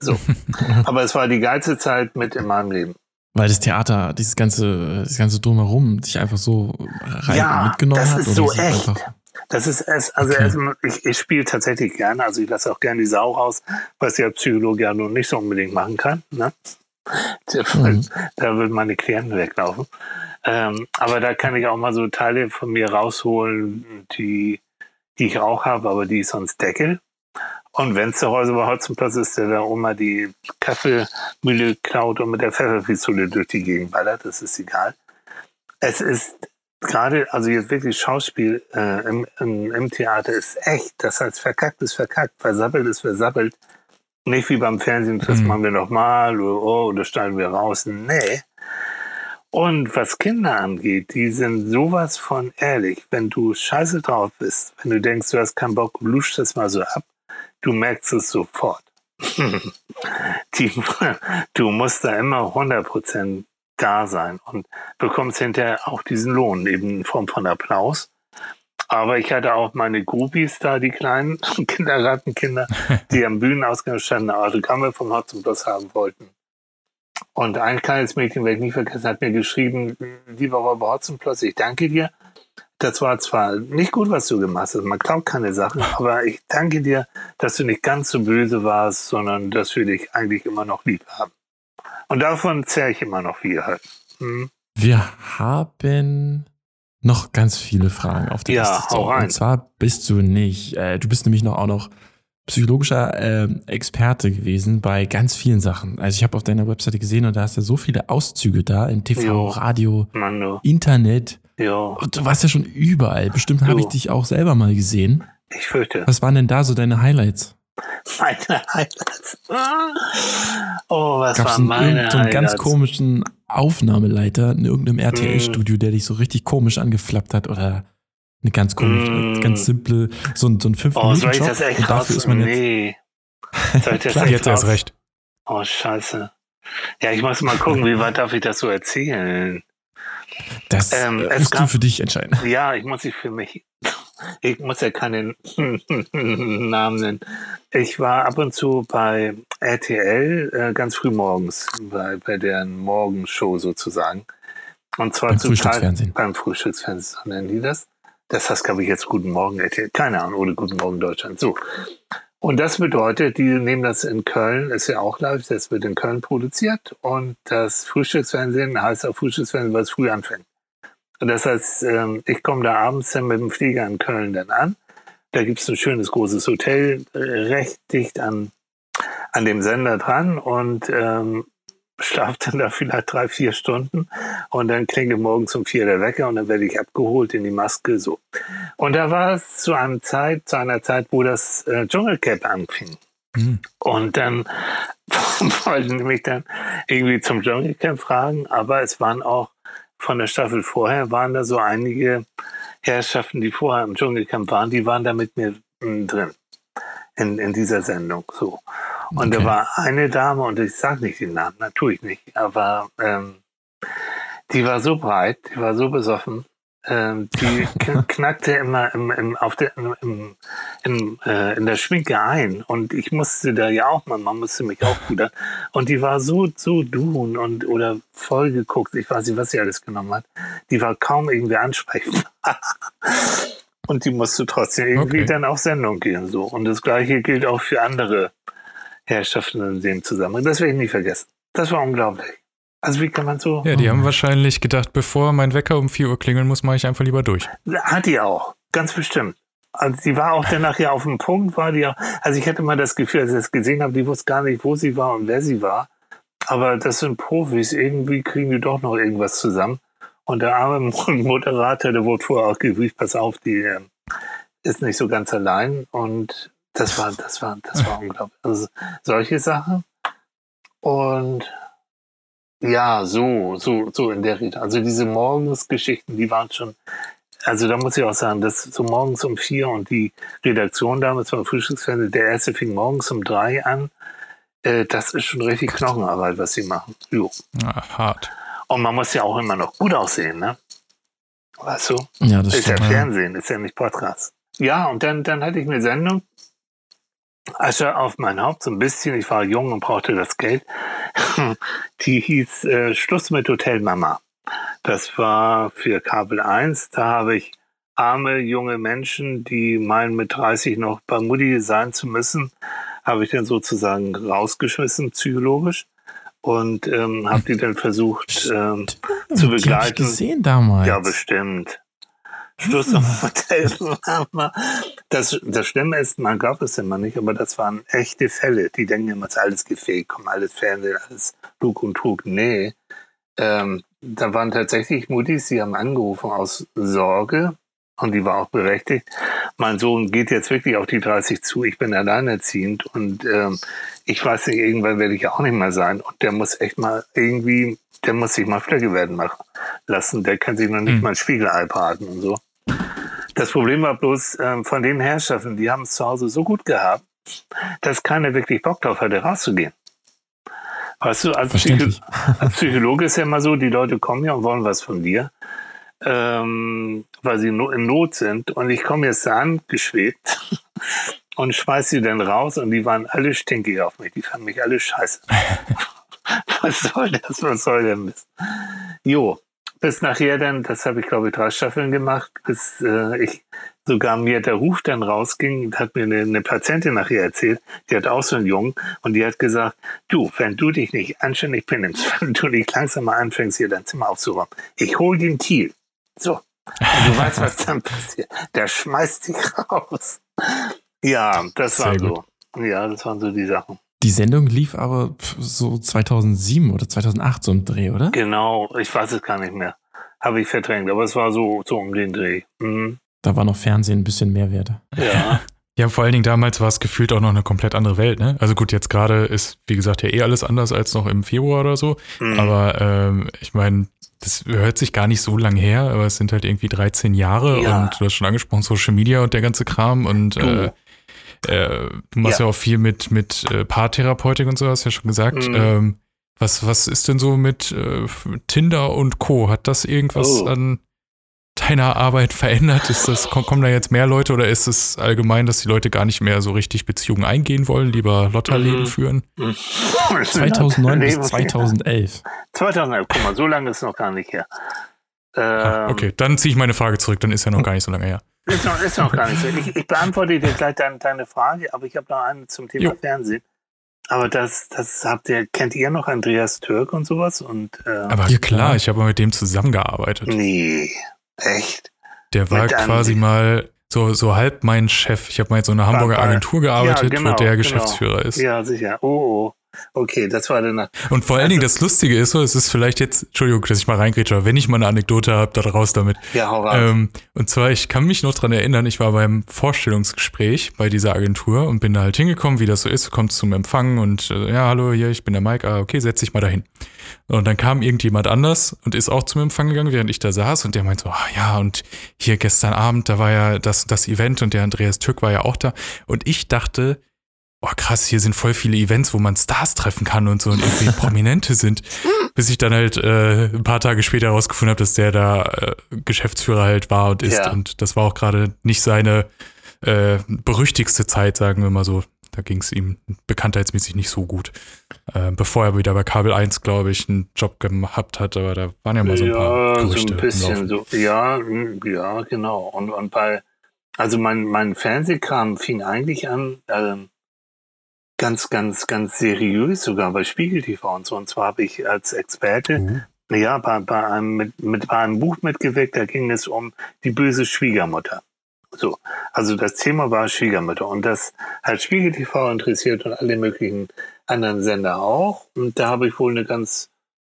So. <laughs> Aber es war die geilste Zeit mit in meinem Leben. Weil das Theater, dieses ganze, das ganze Drumherum dich einfach so rein Ja, mitgenommen das hat. ist oder so es echt. Das ist es, also Okay. erstmal, ich, ich spiele tatsächlich gerne, also ich lasse auch gerne die Sau raus, was ja Psychologe ja nun nicht so unbedingt machen kann. Ne? Mhm. Da würden meine Klienten weglaufen. Ähm, aber da kann ich auch mal so Teile von mir rausholen, die, die ich auch habe, aber die ich sonst decke. Und wenn es zu Hause bei Hotzenplatz ist, der da Oma die Kaffeemühle klaut und mit der Pfefferpistole durch die Gegend ballert, das ist egal. Es ist gerade, also jetzt wirklich Schauspiel äh, im, im, im Theater ist echt, das heißt verkackt ist verkackt, versabbelt ist versabbelt. Nicht wie beim Fernsehen, das Mhm. machen wir nochmal oder, oh, oder steigen wir raus. Nee. Und was Kinder angeht, die sind sowas von ehrlich. Wenn du scheiße drauf bist, wenn du denkst, du hast keinen Bock, lusch das mal so ab, du merkst es sofort. <laughs> die, du musst da immer 100% da sein und bekommst hinterher auch diesen Lohn, eben in Form von Applaus. Aber ich hatte auch meine Groupies da, die kleinen <laughs> Kindergartenkinder, <laughs> die am Bühnenausgang standen, Autogramme vom Hotzenplus haben wollten. Und ein kleines Mädchen, werde ich nie vergessen, hat mir geschrieben, lieber Räuber Hotzenplus, ich danke dir. Das war zwar nicht gut, was du gemacht hast, man glaubt keine Sachen, aber ich danke dir, dass du nicht ganz so böse warst, sondern dass wir dich eigentlich immer noch lieb haben. Und davon zähre ich immer noch viel halt. Hm? Wir haben noch ganz viele Fragen auf der Ja, Liste. hau rein. Und zwar bist du nicht, äh, du bist nämlich noch auch noch psychologischer ähm, Experte gewesen bei ganz vielen Sachen. Also ich habe auf deiner Webseite gesehen und da hast du so viele Auszüge da in TV, Jo. Radio, Mann. Internet. Ja, Und du warst ja schon überall. Bestimmt habe ich dich auch selber mal gesehen. ich fürchte. Was waren denn da so deine Highlights? Meine Highlights. <laughs> Oh, was Gab es waren meine irgendeinen so einen ganz Highlights? komischen Aufnahmeleiter in irgendeinem Mm. RTL-Studio, der dich so richtig komisch angeflappt hat oder eine ganz komische, Mm. ganz simple, so ein, so ein fünf Oh, minuten soll ich job das echt und dafür ist man jetzt, Nee. <laughs> Soll ich das Klar, Jetzt erst recht. Oh, scheiße. Ja, ich muss mal gucken, wie weit darf ich das so erzählen? Das Ähm, äh, musst du gab- für dich entscheiden. Ja, ich muss ich für mich. <laughs> Ich muss ja keinen <laughs> Namen nennen. Ich war ab und zu bei RTL äh, ganz früh morgens, bei, bei deren Morgenshow sozusagen. Und zwar Beim Frühstücksfernsehen. beim Frühstücksfernsehen, nennen die das. Das heißt, glaube ich, jetzt Guten Morgen RTL. Keine Ahnung, oder Guten Morgen Deutschland. So. Und das bedeutet, die nehmen das in Köln, ist ja auch live, das wird in Köln produziert. Und das Frühstücksfernsehen heißt auch Frühstücksfernsehen, weil es früh anfängt. Und das heißt, ähm, ich komme da abends dann mit dem Flieger in Köln dann an. Da gibt es ein schönes großes Hotel, äh, recht dicht an, an dem Sender dran und ähm, schlafe dann da vielleicht drei, vier Stunden und dann klingelt morgens um vier der Wecker und dann werde ich abgeholt in die Maske so. Und da war es zu einer Zeit, zu einer Zeit, wo das äh, Dschungelcamp anfing. Hm. Und dann <laughs> wollten mich dann irgendwie zum Dschungelcamp fragen, aber es waren auch von der Staffel vorher, waren da so einige Herrschaften, die vorher im Dschungelcamp waren, die waren da mit mir mm, drin in, in dieser Sendung. So. Und Okay. da war eine Dame, und ich sage nicht den Namen, natürlich nicht, aber ähm, die war so breit, die war so besoffen, ähm, die <laughs> kn- knackte immer im, im, auf der, im, im, äh, in der Schminke ein. Und ich musste da ja auch mal, man musste mich auch pudern. Und die war so, so dun und oder voll geguckt. Ich weiß nicht, was sie alles genommen hat. Die war kaum irgendwie ansprechend. <laughs> und die musste trotzdem irgendwie Okay. dann auf Sendung gehen. So. Und das gleiche gilt auch für andere Herrschaften in dem Zusammenhang. Das werde ich nie vergessen. Das war unglaublich. Also wie kann man so. Ja, die haben wahrscheinlich gedacht, bevor mein Wecker um 4 Uhr klingeln muss, mache ich einfach lieber durch. Hat die auch, ganz bestimmt. Also die war auch danach ja auf dem Punkt, war die auch. Also ich hatte mal das Gefühl, als ich das gesehen habe, die wusste gar nicht, wo sie war und wer sie war. Aber das sind Profis, irgendwie kriegen die doch noch irgendwas zusammen. Und der arme <laughs> Moderator, der wurde vorher auch gegrüßt, pass auf, die äh, ist nicht so ganz allein. Und das war, das war, das war <laughs> unglaublich. Also solche Sachen. Und ja, so, so, so in der Richtung. Also diese Morgensgeschichten, die waren schon, also da muss ich auch sagen, das so morgens um vier und die Redaktion damals beim Frühstücksfernsehen, der erste fing morgens um drei an. Äh, das ist schon richtig Knochenarbeit, was sie machen. Jo. Ah, hart. Und man muss ja auch immer noch gut aussehen, ne? Weißt du? Ja, das ist ja stimmt. ja. Fernsehen, ist ja nicht Podcast. Ja, und dann, dann hatte ich eine Sendung Asche auf mein Haupt, so ein bisschen. Ich war jung und brauchte das Geld. <laughs> Die hieß äh, Schluss mit Hotel Mama. Das war für Kabel 1. Da habe ich arme junge Menschen, die meinen, mit 30 noch bei Mutti sein zu müssen, habe ich dann sozusagen rausgeschmissen, psychologisch. Und ähm, habe die dann versucht ähm, zu begleiten. Die gesehen damals. Ja, bestimmt. Schluss am Hotel <laughs> Mama. Das, das Schlimme ist, man glaubt es immer nicht, aber das waren echte Fälle. Die denken immer, es ist alles gefaked, kommen alles Fernsehen, alles Lug und Trug. Nee. Ähm, da waren tatsächlich Muttis, die haben angerufen aus Sorge, und die war auch berechtigt. Mein Sohn geht jetzt wirklich auf die 30 zu. Ich bin alleinerziehend und ähm, ich weiß nicht, irgendwann werde ich ja auch nicht mehr sein. Und der muss echt mal irgendwie, der muss sich mal Flecke werden machen lassen. Der kann sich noch nicht mhm. mal ein Spiegelei braten und so. Das Problem war bloß, ähm, von den Herrschaften, die haben es zu Hause so gut gehabt, dass keiner wirklich Bock drauf hatte, rauszugehen. Weißt du, als, Psycho als Psychologe ist ja immer so, die Leute kommen ja und wollen was von dir ähm, weil sie in Not sind. Und ich komme jetzt da angeschwebt <laughs> und schmeiß sie dann raus und die waren alle stinkig auf mich. Die fanden mich alle scheiße. <laughs> was soll das? Was soll der Mist? Jo, bis nachher dann, das habe ich glaube ich drei Staffeln gemacht, bis äh, ich sogar mir der Ruf dann rausging, hat mir eine, eine, Patientin nachher erzählt, die hat auch so einen Jungen und die hat gesagt, du, wenn du dich nicht anständig benimmst, <laughs> wenn du nicht langsam mal anfängst, hier dein Zimmer aufzuräumen, ich hol den Thiel. So. Du weißt, was dann passiert. Der schmeißt dich raus. Ja, das war so. Ja, das waren so die Sachen. Die Sendung lief aber so 2007 oder 2008 so im Dreh, oder? Genau, ich weiß es gar nicht mehr. Habe ich verdrängt, aber es war so, so um den Dreh. Mhm. Da war noch Fernsehen ein bisschen Mehrwert. Ja. <laughs> Ja, vor allen Dingen damals war es gefühlt auch noch eine komplett andere Welt, ne? Also gut, jetzt gerade ist, wie gesagt, ja eh alles anders als noch im Februar oder so. Mhm. Aber ähm, ich meine, das hört sich gar nicht so lang her, aber es sind halt irgendwie 13 Jahre ja. und du hast schon angesprochen, Social Media und der ganze Kram und äh, äh, du machst ja. ja. auch viel mit, mit äh, Paartherapeutik und so, hast ja schon gesagt. Mhm. Ähm, was, was ist denn so mit äh, Tinder und Co? Hat das irgendwas oh. an deiner Arbeit verändert? Ist das, kommen da jetzt mehr Leute oder ist es allgemein, dass die Leute gar nicht mehr so richtig Beziehungen eingehen wollen, lieber Lotterleben mhm. führen? <laughs> 2009 bis 2011. 2011, guck mal, so lange ist es noch gar nicht her. Ah, okay, dann ziehe ich meine Frage zurück, dann ist ja noch gar nicht so lange her. Ist noch, ist noch gar nicht so. Ich, ich beantworte dir gleich deine, deine, Frage, aber ich habe noch eine zum Thema jo. Fernsehen. Aber das, das habt ihr, kennt ihr noch Andreas Türk und sowas? Und, äh, aber ja klar, ich habe mit dem zusammengearbeitet. Nee, Echt? Der war quasi mal so, so halb mein Chef. Ich habe mal in so einer Hamburger Agentur gearbeitet, ja, genau, wo der genau. Geschäftsführer ist. Ja, sicher. Oh, oh. Okay, das war dann. Und vor allen Dingen das Lustige ist so, es ist vielleicht jetzt, Entschuldigung, dass ich mal reingrätsche, aber wenn ich mal eine Anekdote habe, dann raus damit. Ja, hau raus. Ähm, und zwar, ich kann mich noch dran erinnern, ich war beim Vorstellungsgespräch bei dieser Agentur und bin da halt hingekommen, wie das so ist, kommt zum Empfang und äh, ja, hallo, hier, ich bin der Mike, ah, okay, setz dich mal dahin. Und dann kam irgendjemand anders und ist auch zum Empfang gegangen, während ich da saß und der meinte so, ah, ja, und hier gestern Abend, da war ja das, das Event und der Andreas Türk war ja auch da. Und ich dachte, oh krass, hier sind voll viele Events, wo man Stars treffen kann und so und irgendwie <laughs> Prominente sind. Bis ich dann halt äh, ein paar Tage später herausgefunden habe, dass der da äh, Geschäftsführer halt war und ist. Ja. Und das war auch gerade nicht seine äh, berüchtigste Zeit, sagen wir mal so. Da ging es ihm bekanntheitsmäßig nicht so gut. Äh, bevor er wieder bei Kabel 1, glaube ich, einen Job gehabt hat, aber da waren ja mal so ein paar Gerüchte. So ein bisschen so, ja, hm, ja, genau. Und, und bei, also mein, mein Fernsehkram fing eigentlich an, ähm, ganz, ganz, ganz seriös, sogar bei Spiegel TV und so. Und zwar habe ich als Experte mhm. ja, bei, bei, einem, mit, mit, bei einem Buch mitgewirkt, da ging es um die böse Schwiegermutter. So, also das Thema war Schwiegermutter und das hat Spiegel TV interessiert und alle möglichen anderen Sender auch. Und da habe ich wohl eine ganz,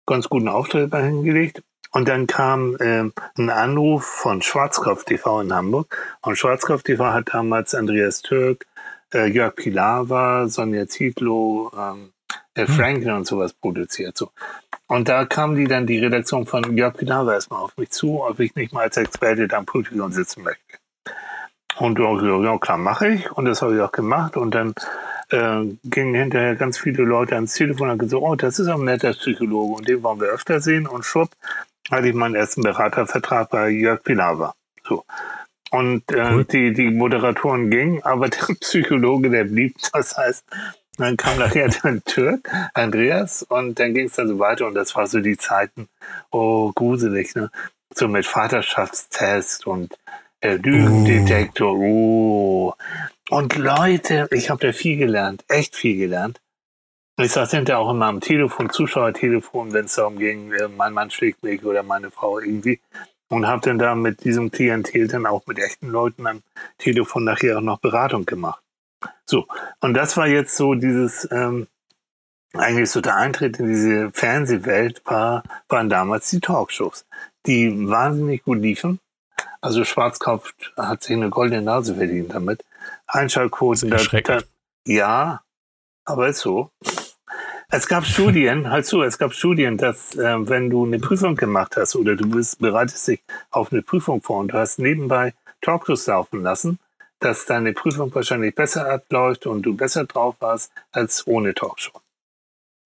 ganz guten Auftritt bei hingelegt. Und dann kam äh, ein Anruf von Schwarzkopf TV in Hamburg. Und Schwarzkopf TV hat damals Andreas Türk, äh, Jörg Pilawa, Sonja Zietlow, ähm, der hm. Franklin und sowas produziert. So. Und da kam die dann die Redaktion von Jörg Pilawa erstmal auf mich zu, ob ich nicht mal als Experte da am Pultpion sitzen möchte. Und ja, klar, mache ich. Und das habe ich auch gemacht. Und dann äh, gingen hinterher ganz viele Leute ans Telefon und haben gesagt, oh, das ist ein netter Psychologe und den wollen wir öfter sehen. Und schwupp, hatte ich meinen ersten Beratervertrag bei Jörg Pilawa. So. Und äh, Cool. die, die Moderatoren gingen, aber der <laughs> Psychologe, der blieb. Das heißt, dann kam nachher <laughs> der Türk, Andreas, und dann ging es dann so weiter. Und das war so die Zeiten, oh, gruselig, ne? So mit Vaterschaftstest und äh, Lügendetektor, oh. Und Leute, ich habe da viel gelernt, echt viel gelernt. Ich saß hinterher auch immer am Telefon, Zuschauertelefon, wenn es darum ging, äh, mein Mann schlägt mich oder meine Frau irgendwie. Und habe dann da mit diesem Klientel dann auch mit echten Leuten am Telefon nachher auch noch Beratung gemacht. So, und das war jetzt so dieses, ähm, eigentlich so der Eintritt in diese Fernsehwelt war, waren damals die Talkshows, die wahnsinnig gut liefen. Also Schwarzkopf hat sich eine goldene Nase verdient damit. Einschaltquoten, ist erschreckend. ja, aber ist so. Es gab Studien, <laughs> halt so, es gab Studien, dass äh, wenn du eine Prüfung gemacht hast oder du bist, bereitest dich auf eine Prüfung vor und du hast nebenbei Talkshows laufen lassen, dass deine Prüfung wahrscheinlich besser abläuft und du besser drauf warst als ohne Talkshow.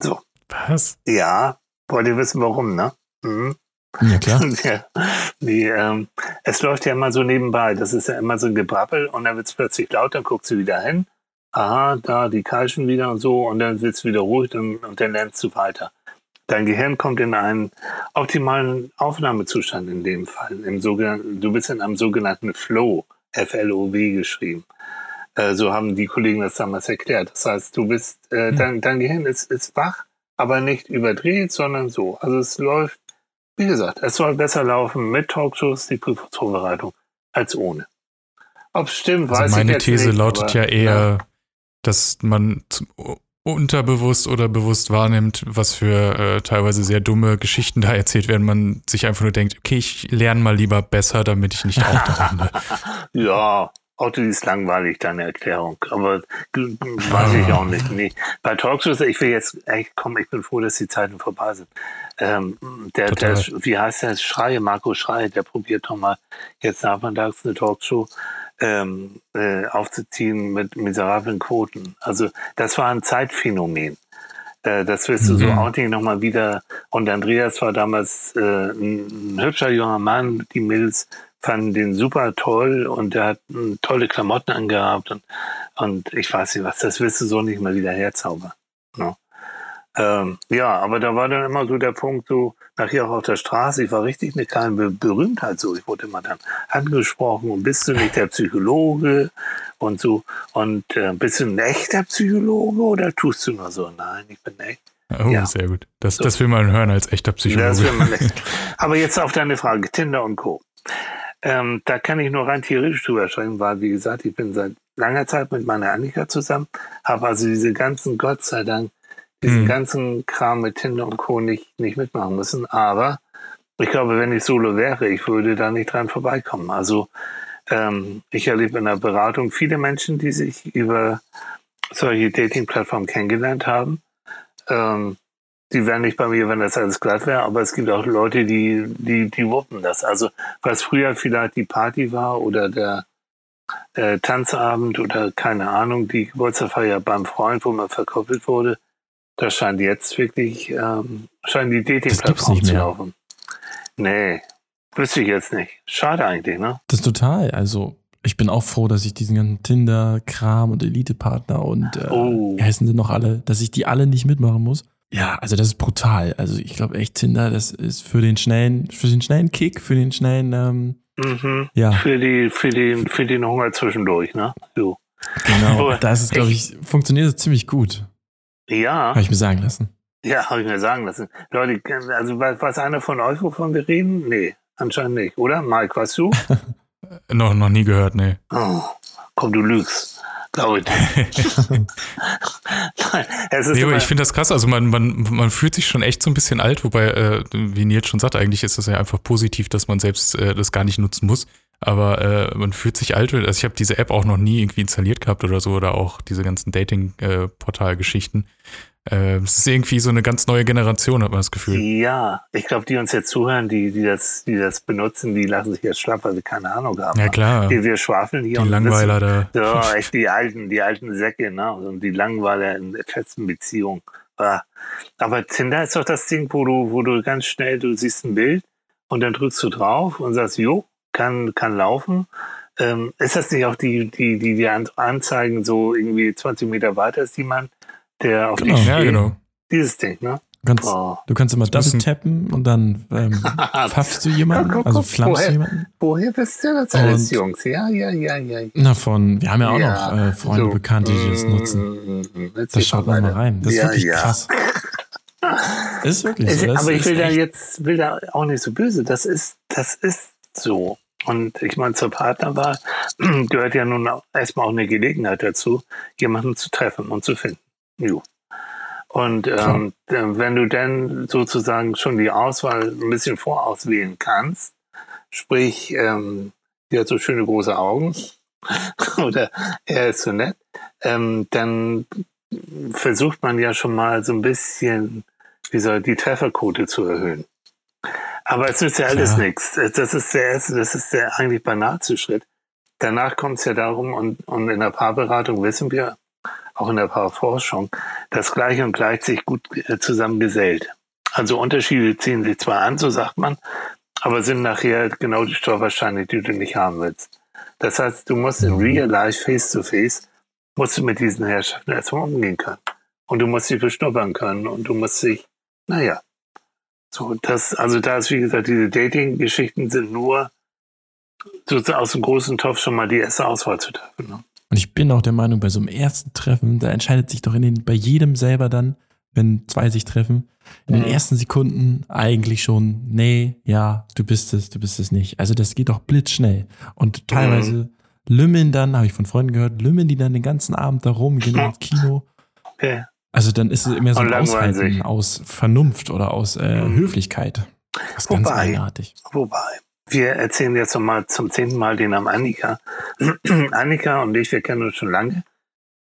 So, Was? ja, wollt ihr wissen, warum, ne? Mhm. Ja, klar. <laughs> Ja, die, ähm, es läuft ja immer so nebenbei. Das ist ja immer so ein Gebrabbel und dann wird es plötzlich laut, dann guckst du wieder hin. Aha, da, die kreischen wieder und so und dann wird es wieder ruhig und, und dann lernst du weiter. Dein Gehirn kommt in einen optimalen Aufnahmezustand in dem Fall. Im sogenannten, du bist in einem sogenannten Flow, F-L-O-W geschrieben. Äh, so haben die Kollegen das damals erklärt. Das heißt, du bist, äh, Hm. dein, dein Gehirn ist, ist wach, aber nicht überdreht, sondern so. Also es läuft wie gesagt, es soll besser laufen mit Talkshows, die Prüfungsvorbereitung, als ohne. Ob es stimmt, weiß Also ich meine jetzt These nicht, lautet aber, ja eher, dass man unterbewusst oder bewusst wahrnimmt, was für äh, teilweise sehr dumme Geschichten da erzählt werden. Man sich einfach nur denkt, okay, ich lerne mal lieber besser, damit ich nicht auch da. <laughs> Ja, Otto ist langweilig, deine Erklärung. Aber weiß ich auch nicht. Nee. Bei Talkshows, ich will jetzt, echt, komm, ich bin froh, dass die Zeiten vorbei sind. Ähm, der, der, wie heißt der? Schreie, Marco Schreie, der probiert doch mal jetzt nachmittags eine Talkshow ähm, äh, aufzuziehen mit miserablen Quoten. Also das war ein Zeitphänomen. Äh, das wirst du so Mhm. auch nicht nochmal wieder. Und Andreas war damals äh, ein, ein hübscher junger Mann. Die Mädels fanden den super toll und der hat mm, tolle Klamotten angehabt und, und ich weiß nicht was, das wirst du so nicht mal wieder herzaubern. Ne? Ähm, ja, aber da war dann immer so der Punkt, so nachher auch auf der Straße, ich war richtig eine kleine Be Berühmtheit so. Ich wurde immer dann angesprochen und bist du nicht der Psychologe und so. Und äh, bist du ein echter Psychologe oder tust du nur so? Nein, ich bin echt. Oh, Ja. sehr gut. Das, das will man hören als echter Psychologe. Das will man nicht. <laughs> Aber jetzt auf deine Frage, Tinder und Co. Ähm, da kann ich nur rein theoretisch drüber schreiben, weil, wie gesagt, ich bin seit langer Zeit mit meiner Annika zusammen, habe also diese ganzen, Gott sei Dank, diesen Mhm. ganzen Kram mit Tinder und Co. nicht, nicht mitmachen müssen. Aber ich glaube, wenn ich Solo wäre, ich würde da nicht dran vorbeikommen. Also ähm, ich erlebe in der Beratung viele Menschen, die sich über solche Dating-Plattformen kennengelernt haben. Ähm, die wären nicht bei mir, wenn das alles glatt wäre, aber es gibt auch Leute, die, die, die wuppen das. Also was früher vielleicht die Party war oder der äh, Tanzabend oder keine Ahnung, die Geburtstagsfeier beim Freund, wo man verkoppelt wurde, da scheint jetzt wirklich, ähm, scheinen die Dating-Plattformen nicht zu mehr. laufen. Nee, wüsste ich jetzt nicht. Schade eigentlich, ne? Das ist total. Also, ich bin auch froh, dass ich diesen ganzen Tinder-Kram und Elite-Partner und äh, Oh. wie heißen sie noch alle, dass ich die alle nicht mitmachen muss. Ja, also das ist brutal. Also ich glaube echt, Tinder, das ist für den schnellen, für den schnellen Kick, für den schnellen, ähm, Mhm. ja, Für, die, für, den, für den Hunger zwischendurch, ne? So. genau. <laughs> Aber Da ist es, glaube ich, funktioniert es ziemlich gut. Ja. Habe ich mir sagen lassen. Ja, habe ich mir sagen lassen. Leute, also weiß einer von euch, wovon wir reden? Nee, anscheinend nicht, oder? Mike, weißt du? <laughs> noch, noch nie gehört, nee. Oh, komm, du lügst. Glaube ich. Nein, <laughs> Nee, aber ich finde das krass. Also man, man, man fühlt sich schon echt so ein bisschen alt, wobei, äh, wie Nils schon sagt, eigentlich ist das ja einfach positiv, dass man selbst äh, das gar nicht nutzen muss. Aber äh, man fühlt sich alt. Also ich habe diese App auch noch nie irgendwie installiert gehabt oder so oder auch diese ganzen Dating-Portal-Geschichten. Äh, es ist irgendwie so eine ganz neue Generation, hat man das Gefühl. ja, ich glaube, die uns jetzt zuhören, die, die, das, die das benutzen, die lassen sich jetzt schlapp, weil wir keine Ahnung haben. Ja klar, Die, die wir schwafeln hier und Langweiler da. wissen- Ja, echt die alten, die alten Säcke, ne? Und die Langweiler in festen Beziehungen. Ah. Aber Tinder ist doch das Ding, wo du, wo du ganz schnell, du siehst ein Bild und dann drückst du drauf und sagst, jo, kann, kann laufen. ähm, ist das nicht auch die, die, die, die Anzeigen so irgendwie 20 Meter weiter ist jemand, der auf Genau. Ja, genau. Dieses Ding, ne? Du kannst, Oh. du kannst immer double müssen- tappen und dann ähm, <laughs> pfaffst du jemanden, Guck, guck, also flammst woher- du jemanden. Woher wisst ihr das alles, Und- Jungs? Ja, ja, ja, ja. ja. Na, von, wir haben ja auch Ja, noch äh, Freunde, so. Bekannte, die das nutzen. mm, mm, mm. Erzähl Da schaut man mal rein. Das ist Ja, wirklich ja. krass. Das <laughs> ist wirklich so. Das aber ich will da jetzt will da auch nicht so böse. Das ist, das ist so. Und ich meine, zur Partnerwahl <clears throat> gehört ja nun auch erstmal auch eine Gelegenheit dazu, jemanden zu treffen und zu finden. Jo. Und ähm, äh, wenn du dann sozusagen schon die Auswahl ein bisschen vorauswählen kannst, sprich, ähm, die hat so schöne große Augen <laughs> oder er ist so nett, ähm, dann versucht man ja schon mal so ein bisschen wie soll die Trefferquote zu erhöhen. Aber es nützt ja alles Klar. nichts. Das ist der erste, das ist der eigentlich banalste Schritt. Danach kommt es ja darum, und, und in der Paarberatung wissen wir, auch in der Paarforschung, dass gleich und gleich sich gut äh, zusammengesellt. Also Unterschiede ziehen sich zwar an, so sagt man, aber sind nachher genau die Stoffe die du nicht haben willst. Das heißt, du musst in real life, face to face, musst du mit diesen Herrschaften erstmal umgehen können. Und du musst sie beschnuppern können und du musst dich, naja. So, das, also da ist, wie gesagt, diese Dating-Geschichten sind nur sozusagen aus dem großen Topf schon mal die erste Auswahl zu treffen. Ne? Und ich bin auch der Meinung, bei so einem ersten Treffen, da entscheidet sich doch in den, bei jedem selber dann, wenn zwei sich treffen, in Mhm. den ersten Sekunden eigentlich schon, nee, ja, du bist es, du bist es nicht. Also das geht doch blitzschnell. Und teilweise lümmeln dann, habe ich von Freunden gehört, lümmeln die dann den ganzen Abend da rum, gehen ins Kino. Okay. Also dann ist es immer so ein Aushalten aus Vernunft oder aus äh, Mhm. Höflichkeit. Das ist ganz Wobei- eigenartig. Wobei, wir erzählen jetzt nochmal zum zehnten Mal den Namen Annika. <clears throat> Annika und ich, wir kennen uns schon lange,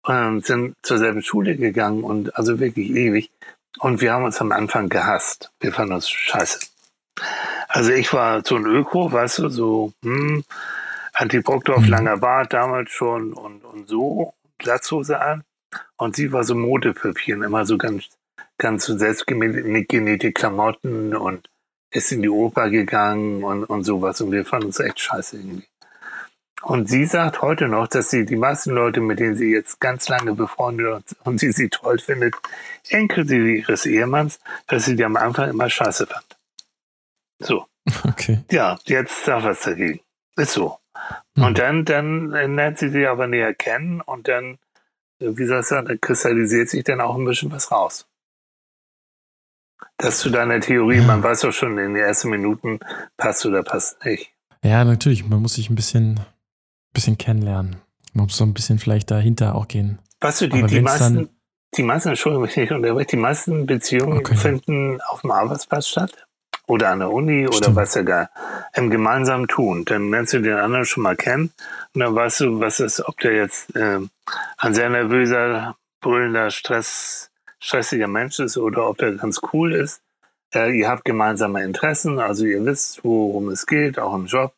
ähm, sind zur selben Schule gegangen und also wirklich ewig. Und wir haben uns am Anfang gehasst. Wir fanden uns scheiße. Also ich war so ein Öko, weißt du, so hm, Anti-Brockdorf, Mhm. langer Bart damals schon und, und so, Platzhose an. Und sie war so Modepüppchen, immer so ganz, ganz so selbstgenähte Klamotten und ist in die Oper gegangen und, und sowas. Und wir fanden uns echt scheiße irgendwie. Und sie sagt heute noch, dass sie die meisten Leute, mit denen sie jetzt ganz lange befreundet und, und sie sie toll findet, inklusive ihres Ehemanns, dass sie die am Anfang immer scheiße fand. So. <laughs> Okay. Ja, jetzt sag was dagegen. Ist so. Mhm. Und dann, dann äh, lernt sie sie aber näher kennen und dann, wie sagen, dann kristallisiert sich dann auch ein bisschen was raus. Das zu deiner Theorie, Ja. man weiß doch schon in den ersten Minuten, passt oder passt nicht. Ja, natürlich, man muss sich ein bisschen, bisschen kennenlernen. Man muss so ein bisschen vielleicht dahinter auch gehen. Weißt du, die, Aber die meisten, die meisten, Entschuldigung, ich unterbreche, die meisten Beziehungen Okay. finden auf dem Arbeitsplatz statt. Oder an der Uni oder Stimmt. was egal. Im gemeinsamen Tun. Dann lernst du den anderen schon mal kennen und dann weißt du, was ist, ob der jetzt ähm, ein sehr nervöser, brüllender, Stress, stressiger Mensch ist oder ob der ganz cool ist. Äh, ihr habt gemeinsame Interessen, also ihr wisst, worum es geht, auch im Job.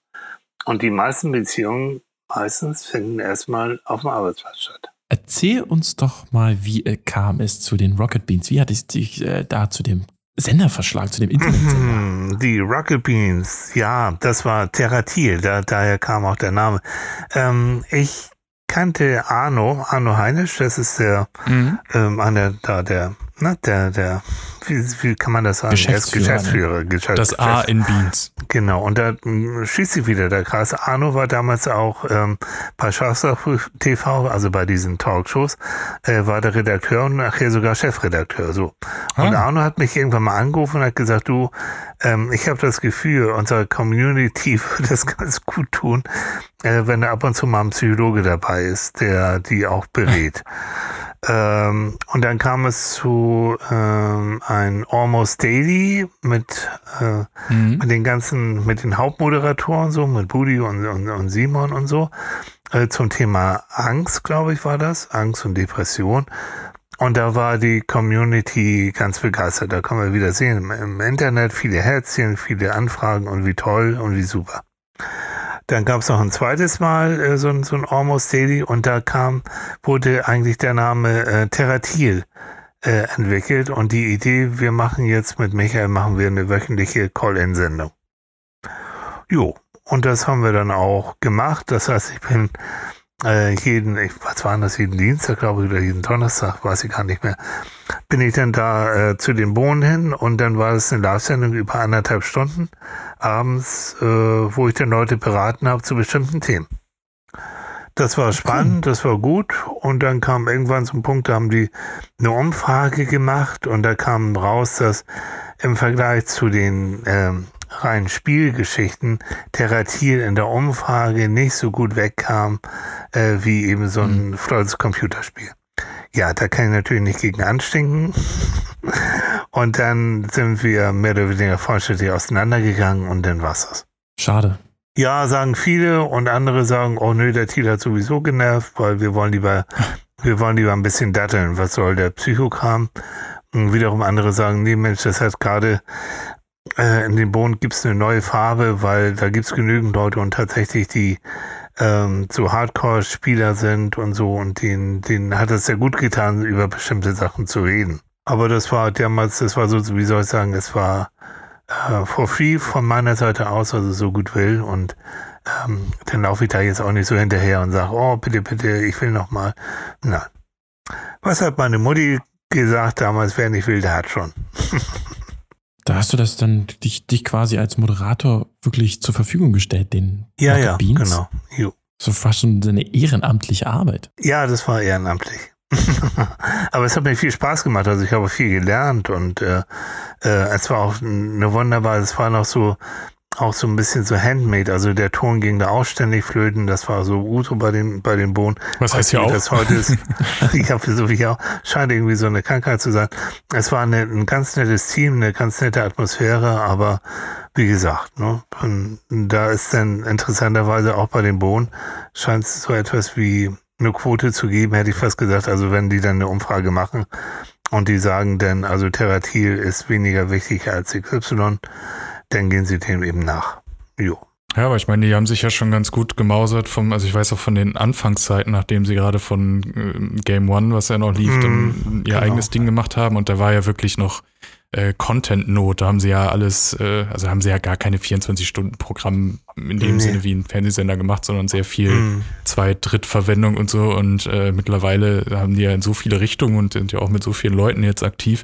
Und die meisten Beziehungen meistens finden erstmal auf dem Arbeitsplatz statt. Erzähl uns doch mal, wie äh, kam es zu den Rocket Beans? Wie hat es dich äh, da zu dem Senderverschlag, zu dem Internetsender? Mhm, <laughs> Die Rocket Beans, ja, das war Terratil, da, daher kam auch der Name. Ähm, ich kannte Arno, Arno Heinisch, das ist der, Mhm. ähm, einer, da, der, na, der, der, wie, wie kann man das sagen? Er ist Geschäftsführer, ne? Geschäftsführer, Geschäfts Das A in Beans. Genau, und da mh, schließt sich wieder der Kreis. Arno war damals auch ähm, bei Schafsach TV, also bei diesen Talkshows, äh, war der Redakteur und nachher sogar Chefredakteur. So. Und Ah. Arno hat mich irgendwann mal angerufen und hat gesagt, du, ähm, ich habe das Gefühl, unsere Community <laughs> würde das ganz gut tun, äh, wenn da ab und zu mal ein Psychologe dabei ist, der die auch berät. <laughs> Ähm, und dann kam es zu ähm, ein Almost Daily mit, äh, Mhm. mit den ganzen, mit den Hauptmoderatoren so, mit Budi und, und, und Simon und so, äh, zum Thema Angst, glaube ich, war das, Angst und Depression. Und da war die Community ganz begeistert. Da kann man wieder sehen im, im Internet viele Herzchen, viele Anfragen und wie toll und wie super. Dann gab es noch ein zweites Mal äh, so, ein- so ein Almost Daily und da kam, wurde eigentlich der Name äh, Terratil äh, entwickelt und die Idee, wir machen jetzt mit Michael, machen wir eine wöchentliche Call-In-Sendung. Jo, und das haben wir dann auch gemacht. Das heißt, ich bin äh, jeden, ich, was war das, jeden Dienstag, glaube ich, oder jeden Donnerstag, weiß ich gar nicht mehr, bin ich dann da äh, zu den Bohnen hin und dann war es eine Live-Sendung über anderthalb Stunden abends, äh, wo ich dann Leute beraten habe zu bestimmten Themen. Das war spannend, das war gut. Und dann kam irgendwann zum Punkt, da haben die eine Umfrage gemacht und da kam raus, dass im Vergleich zu den ähm, reinen Spielgeschichten Terratil in der Umfrage nicht so gut wegkam äh, wie eben so ein mhm. flottes Computerspiel. Ja, da kann ich natürlich nicht gegen anstinken. <laughs> und dann sind wir mehr oder weniger vollständig auseinandergegangen und dann war's das. Schade. Ja, sagen viele und andere sagen, oh nö, der Thiel hat sowieso genervt, weil wir wollen lieber, <laughs> wir wollen lieber ein bisschen datteln. Was soll der Psychokram? Und wiederum andere sagen, nee Mensch, das hat gerade äh, in dem Boden gibt es eine neue Farbe, weil da gibt es genügend Leute und tatsächlich die ähm, so Hardcore-Spieler sind und so und denen, denen hat es sehr gut getan, über bestimmte Sachen zu reden. Aber das war damals, das war so, wie soll ich sagen, es war äh, for free von meiner Seite aus, also so gut will und ähm, dann laufe ich da jetzt auch nicht so hinterher und sage, oh bitte, bitte, ich will noch mal. Nein. Was hat meine Mutti gesagt damals, wer nicht will, der hat schon. <laughs> Da hast du das dann dich, dich quasi als Moderator wirklich zur Verfügung gestellt, den Ja, ja, Beans. genau. Jo. So fast schon eine ehrenamtliche Arbeit. Ja, das war ehrenamtlich. <laughs> Aber es hat mir viel Spaß gemacht. Also ich habe viel gelernt und äh, äh, es war auch eine wunderbare, es war noch so, auch so ein bisschen so handmade. Also der Ton ging da auch ständig flöten. Das war so gut so bei den, bei den Bohnen. Was heißt ja auch? Das heute ist, <laughs> ich habe so wie auch, scheint irgendwie so eine Krankheit zu sein. Es war eine, ein ganz nettes Team, eine ganz nette Atmosphäre, aber wie gesagt, ne, da ist dann interessanterweise auch bei den Bohnen scheint es so etwas wie eine Quote zu geben, hätte ich fast gesagt. Also wenn die dann eine Umfrage machen und die sagen dann, also Terratil ist weniger wichtig als XY, dann gehen sie dem eben nach. Jo. Ja, aber ich meine, die haben sich ja schon ganz gut gemausert vom, also ich weiß auch von den Anfangszeiten, nachdem sie gerade von äh, Game One, was ja noch lief, mm, dann ihr genau. eigenes Ding gemacht haben und da war ja wirklich noch äh, Content-Not. Da haben sie ja alles, äh, also haben sie ja gar keine 24-Stunden-Programm in dem nee. Sinne wie ein Fernsehsender gemacht, sondern sehr viel mm. Zweit-, Drittverwendung und so. Und äh, mittlerweile haben die ja in so viele Richtungen und sind ja auch mit so vielen Leuten jetzt aktiv,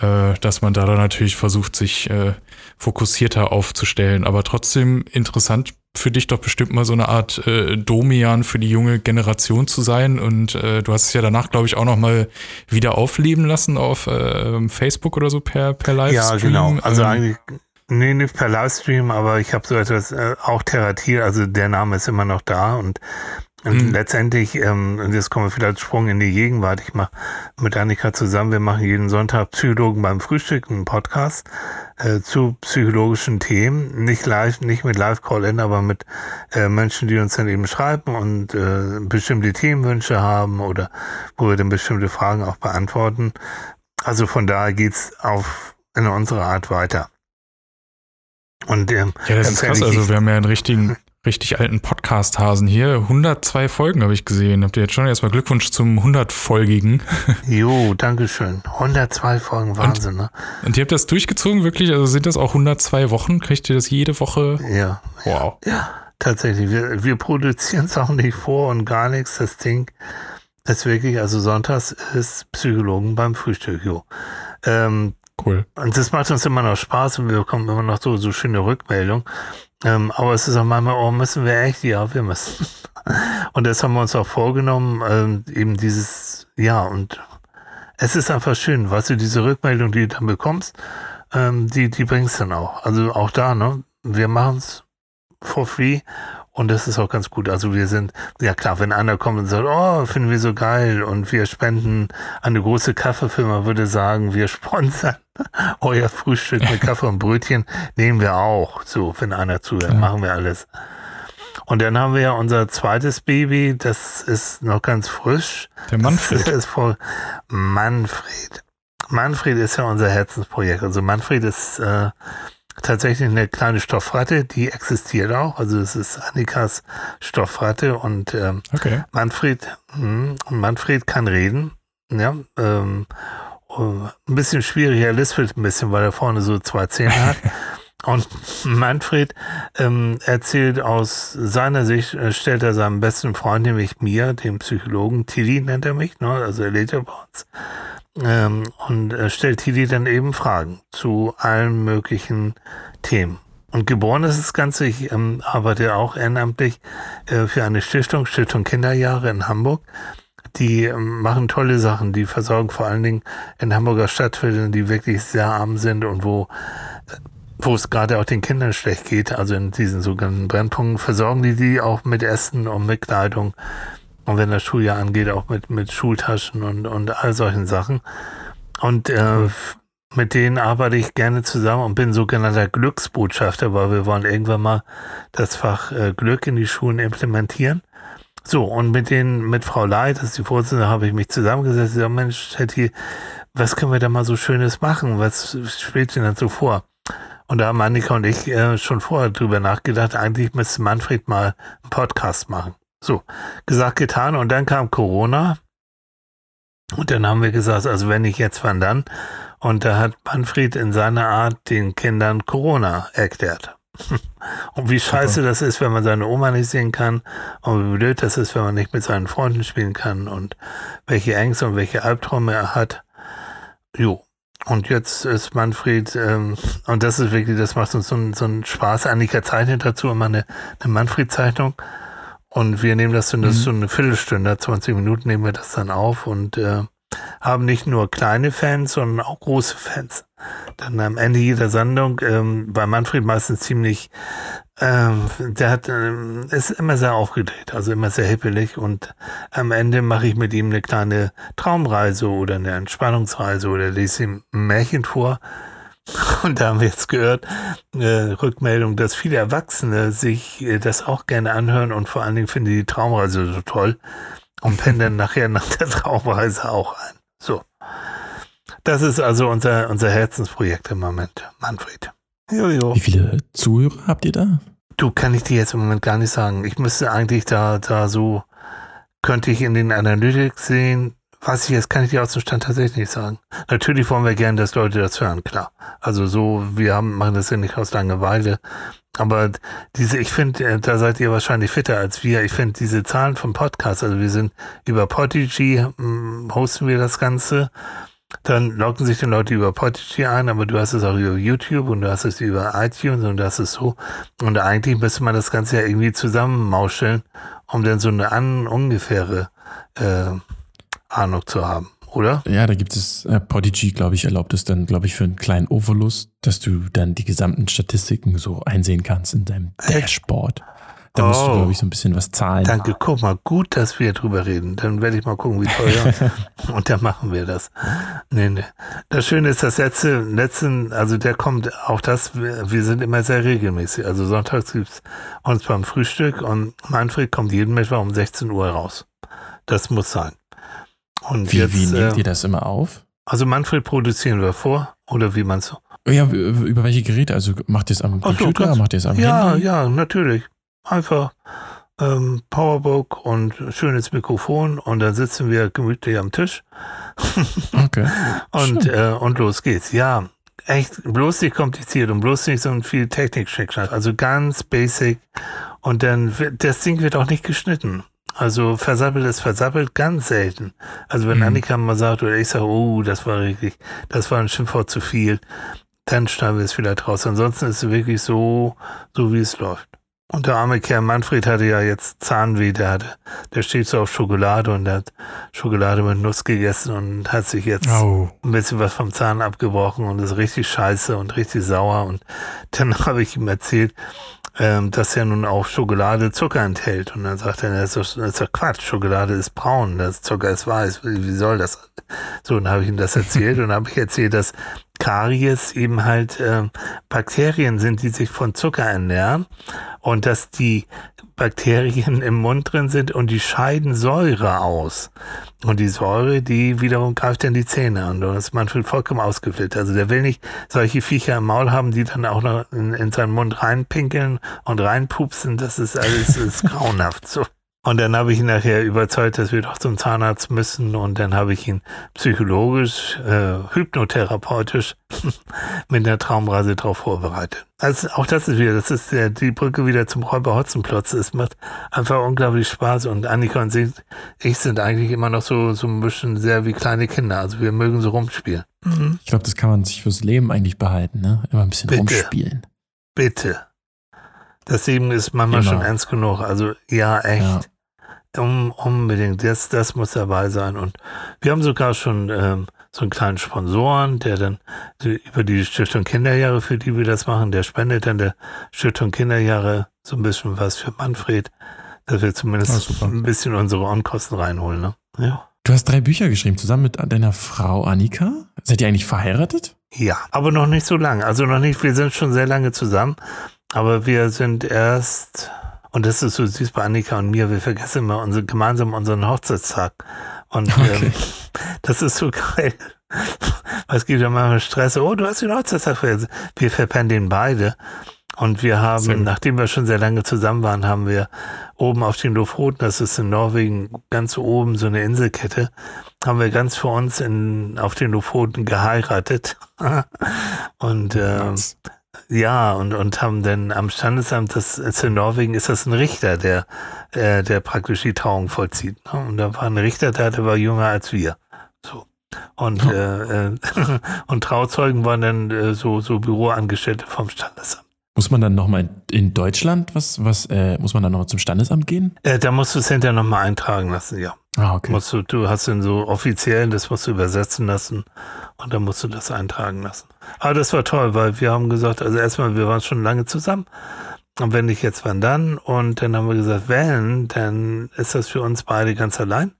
äh, dass man da dann natürlich versucht, sich äh, fokussierter aufzustellen. Aber trotzdem interessant für dich doch bestimmt mal so eine Art äh, Domian für die junge Generation zu sein. Und äh, du hast es ja danach, glaube ich, auch noch mal wieder aufleben lassen auf äh, Facebook oder so per, per Livestream. Ja, genau. Also ähm, eigentlich, nee, nicht per Livestream, aber ich habe so etwas, äh, auch Terratil, also der Name ist immer noch da und und mhm. letztendlich, ähm, und jetzt kommen wir vielleicht Sprung in die Gegenwart. Ich mache mit Annika zusammen, wir machen jeden Sonntag Psychologen beim Frühstück, einen Podcast äh, zu psychologischen Themen. Nicht live, nicht mit Live-Call-In, aber mit äh, Menschen, die uns dann eben schreiben und äh, bestimmte Themenwünsche haben oder wo wir dann bestimmte Fragen auch beantworten. Also von daher geht's auf in unserer Art weiter. Und ähm, ja, das ist krass. Also wir haben ja einen richtigen <laughs> richtig alten Podcast-Hasen hier. 102 Folgen habe ich gesehen. Habt ihr jetzt schon erstmal Glückwunsch zum 100-folgigen? <laughs> Jo, Dankeschön. 102 Folgen, Wahnsinn, und, ne? Und ihr habt das durchgezogen, wirklich? Also sind das auch 102 Wochen? Kriegt ihr das jede Woche? Ja. Wow. Ja, ja tatsächlich. Wir, wir produzieren es auch nicht vor und gar nichts. Das Ding ist wirklich, also sonntags ist Psychologen beim Frühstück, jo. Ähm, Cool. Und das macht uns immer noch Spaß und wir bekommen immer noch so, so schöne Rückmeldungen. Ähm, aber es ist auch manchmal, oh, müssen wir echt? Ja, wir müssen. <laughs> Und das haben wir uns auch vorgenommen, ähm, eben dieses, ja, und es ist einfach schön, weißt du, diese Rückmeldung, die du dann bekommst, ähm, die, die bringst dann auch. Also auch da, ne? Wir machen es for free und das ist auch ganz gut. Also wir sind, ja klar, wenn einer kommt und sagt, oh, finden wir so geil und wir spenden eine große Kaffeefirma, würde sagen, wir <laughs> sponsern euer Frühstück mit Kaffee und Brötchen, nehmen wir auch. So, wenn einer zuhört, ja. machen wir alles. Und dann haben wir ja unser zweites Baby, das ist noch ganz frisch. Der Manfred. Das ist voll Manfred. Manfred ist ja unser Herzensprojekt. Also Manfred ist äh, tatsächlich eine kleine Stoffratte, die existiert auch. Also es ist Annikas Stoffratte und ähm, okay. Manfred, mh, Manfred kann reden. Ja, ähm, ein bisschen schwierig, er lispelt ein bisschen, weil er vorne so zwei Zähne hat. <laughs> Und Manfred ähm, erzählt aus seiner Sicht, äh, stellt er seinem besten Freund, nämlich mir, dem Psychologen, Tilly nennt er mich, ne? also er lebt ja bei uns, ähm, und äh, stellt Tilly dann eben Fragen zu allen möglichen Themen. Und geboren ist das Ganze, ich ähm, arbeite auch ehrenamtlich äh, für eine Stiftung, Stiftung Kinderjahre in Hamburg. Die ähm, machen tolle Sachen, die versorgen vor allen Dingen in Hamburger Stadtvierteln, die wirklich sehr arm sind und wo wo es gerade auch den Kindern schlecht geht, also in diesen sogenannten Brennpunkten, versorgen die die auch mit Essen und mit Kleidung. Und wenn das Schuljahr angeht, auch mit, mit Schultaschen und, und all solchen Sachen. Und äh, mit denen arbeite ich gerne zusammen und bin sogenannter Glücksbotschafter, weil wir wollen irgendwann mal das Fach äh, Glück in die Schulen implementieren. So, und mit denen, mit Frau Leid, das ist die Vorsitzende, habe ich mich zusammengesetzt und gesagt, Mensch, Hetty, was können wir da mal so Schönes machen? Was spielt denn so vor? Und da haben Annika und ich äh, schon vorher drüber nachgedacht, eigentlich müsste Manfred mal einen Podcast machen. So, gesagt, getan. Und dann kam Corona. Und dann haben wir gesagt, also wenn nicht jetzt, wann dann? Und da hat Manfred in seiner Art den Kindern Corona erklärt. <laughs> Und wie scheiße das ist, wenn man seine Oma nicht sehen kann. Und wie blöd das ist, wenn man nicht mit seinen Freunden spielen kann. Und welche Ängste und welche Albträume er hat. Jo, und jetzt ist Manfred, ähm, und das ist wirklich, das macht uns so, ein, so einen Spaß. Annika zeichnet dazu immer eine, eine Manfred-Zeichnung. Und wir nehmen das, das mhm. so eine Viertelstunde, 20 Minuten nehmen wir das dann auf und äh, haben nicht nur kleine Fans, sondern auch große Fans. Dann am Ende jeder Sendung, ähm, bei Manfred meistens ziemlich ähm, der hat, ähm, ist immer sehr aufgedreht, also immer sehr hippelig und am Ende mache ich mit ihm eine kleine Traumreise oder eine Entspannungsreise oder lese ihm ein Märchen vor. Und da haben wir jetzt gehört, äh, Rückmeldung, dass viele Erwachsene sich äh, das auch gerne anhören und vor allen Dingen finden die Traumreise so toll und pendeln <laughs> nachher nach der Traumreise auch ein. So. Das ist also unser, unser Herzensprojekt im Moment, Manfred. Jojo. Wie viele Zuhörer habt ihr da? Du, kann ich dir jetzt im Moment gar nicht sagen. Ich müsste eigentlich da, da so, könnte ich in den Analytics sehen. Was ich jetzt, kann ich dir aus dem Stand tatsächlich nicht sagen. Natürlich wollen wir gerne, dass Leute das hören, klar. Also so, wir haben, machen das ja nicht aus Langeweile. Aber diese, ich finde, äh, da seid ihr wahrscheinlich fitter als wir. Ich finde diese Zahlen vom Podcast, also wir sind über Podigy, hm, hosten wir das Ganze dann locken sich die Leute über Podigy ein, aber du hast es auch über YouTube und du hast es über iTunes und das ist so. Und eigentlich müsste man das Ganze ja irgendwie zusammenmauscheln, um dann so eine an, ungefähre äh, Ahnung zu haben, oder? Ja, da gibt es, äh, Podigy, glaube ich, erlaubt es dann, glaube ich, für einen kleinen Ovolus, dass du dann die gesamten Statistiken so einsehen kannst in deinem Dashboard. Da musst oh, du, glaube ich, so ein bisschen was zahlen. Danke, guck mal, gut, dass wir drüber reden. Dann werde ich mal gucken, wie teuer. <laughs> und dann machen wir das. Nee, nee. Das Schöne ist, das letzte, letzten, also der kommt, auch das, wir sind immer sehr regelmäßig. Also sonntags gibt's uns beim Frühstück und Manfred kommt jeden Mittwoch um 16 Uhr raus. Das muss sein. Und wie, jetzt, wie nehmt äh, ihr das immer auf? Also Manfred produzieren wir vor, oder wie man so? Ja, über welche Geräte? Also macht ihr es am Computer, so, macht ihr es am ja, Handy? Ja, ja, natürlich einfach ähm, Powerbook und schönes Mikrofon und dann sitzen wir gemütlich am Tisch. <laughs> okay. und, äh, und los geht's. Ja, echt bloß nicht kompliziert und bloß nicht so viel technik Also ganz basic. Und dann, das Ding wird auch nicht geschnitten. Also versappelt ist versappelt ganz selten. Also wenn mhm. Annika mal sagt oder ich sage, oh, das war richtig, das war ein Schimpfwort zu viel, dann schneiden wir es vielleicht raus. Ansonsten ist es wirklich so, so wie es läuft. Und der arme Kerl Manfred hatte ja jetzt Zahnweh, der hatte, der steht so auf Schokolade und hat Schokolade mit Nuss gegessen und hat sich jetzt oh. ein bisschen was vom Zahn abgebrochen und ist richtig scheiße und richtig sauer. Und dann <laughs> habe ich ihm erzählt, ähm, dass er nun auch Schokolade Zucker enthält. Und dann sagt er, das ist, doch, das ist doch Quatsch, Schokolade ist braun, das Zucker ist weiß, wie, soll das? So, dann habe ich ihm das erzählt und habe ich erzählt, dass Karies eben halt äh, Bakterien sind, die sich von Zucker ernähren und dass die Bakterien im Mund drin sind und die scheiden Säure aus. Und die Säure, die wiederum greift dann die Zähne an. Und das ist manchmal vollkommen ausgefüllt. Also der will nicht solche Viecher im Maul haben, die dann auch noch in, in seinen Mund reinpinkeln und reinpupsen. Das ist alles ist <laughs> grauenhaft. So. Und dann habe ich ihn nachher überzeugt, dass wir doch zum Zahnarzt müssen. Und dann habe ich ihn psychologisch, äh, hypnotherapeutisch <laughs> mit der Traumreise darauf vorbereitet. Also auch das ist wieder, das ist der, die Brücke wieder zum Räuber Hotzenplotz. Es macht einfach unglaublich Spaß. Und Annika und ich sind eigentlich immer noch so, so ein bisschen sehr wie kleine Kinder. Also wir mögen so rumspielen. Mhm. Ich glaube, das kann man sich fürs Leben eigentlich behalten, ne? Immer ein bisschen Bitte. rumspielen. Bitte. Das Leben ist manchmal Immer. schon ernst genug. Also ja, echt. Um, unbedingt. Das, das muss dabei sein. Und wir haben sogar schon ähm, so einen kleinen Sponsoren, der dann über die Stiftung Kinderjahre, für die wir das machen, der spendet dann der Stiftung Kinderjahre so ein bisschen was für Manfred, dass wir zumindest super. ein bisschen unsere Onkosten reinholen. Ne? Ja. Du hast drei Bücher geschrieben, zusammen mit deiner Frau Annika. Seid ihr eigentlich verheiratet? Ja, aber noch nicht so lange. Also noch nicht, wir sind schon sehr lange zusammen, aber wir sind erst, und das ist so süß bei Annika und mir, wir vergessen immer unsere, gemeinsam unseren Hochzeitstag. Und Okay. ähm, das ist so <laughs> geil. Es gibt ja manchmal Stress. Oh, du hast den Hochzeitstag vergessen. Wir verpennen den beide. Und wir haben, nachdem wir schon sehr lange zusammen waren, haben wir oben auf den Lofoten, das ist in Norwegen, ganz oben so eine Inselkette, haben wir ganz für uns in, auf den Lofoten geheiratet. <laughs> und ähm, Nice. Ja, und, und haben dann am Standesamt, das ist in Norwegen, ist das ein Richter, der, äh, der praktisch die Trauung vollzieht. Ne? Und da war ein Richter da, der war jünger als wir. So. Und, äh, äh, <laughs> und Trauzeugen waren dann äh, so, so Büroangestellte vom Standesamt. Muss man dann nochmal in Deutschland, was, was, äh, muss man dann noch zum Standesamt gehen? Äh, da musst du es hinterher nochmal eintragen lassen, ja. Ah, okay. Musst du, du hast den so offiziell, das musst du übersetzen lassen und dann musst du das eintragen lassen. Aber das war toll, weil wir haben gesagt, also erstmal, wir waren schon lange zusammen und wenn nicht jetzt, wann dann? Und dann haben wir gesagt, wenn, dann ist das für uns beide ganz allein.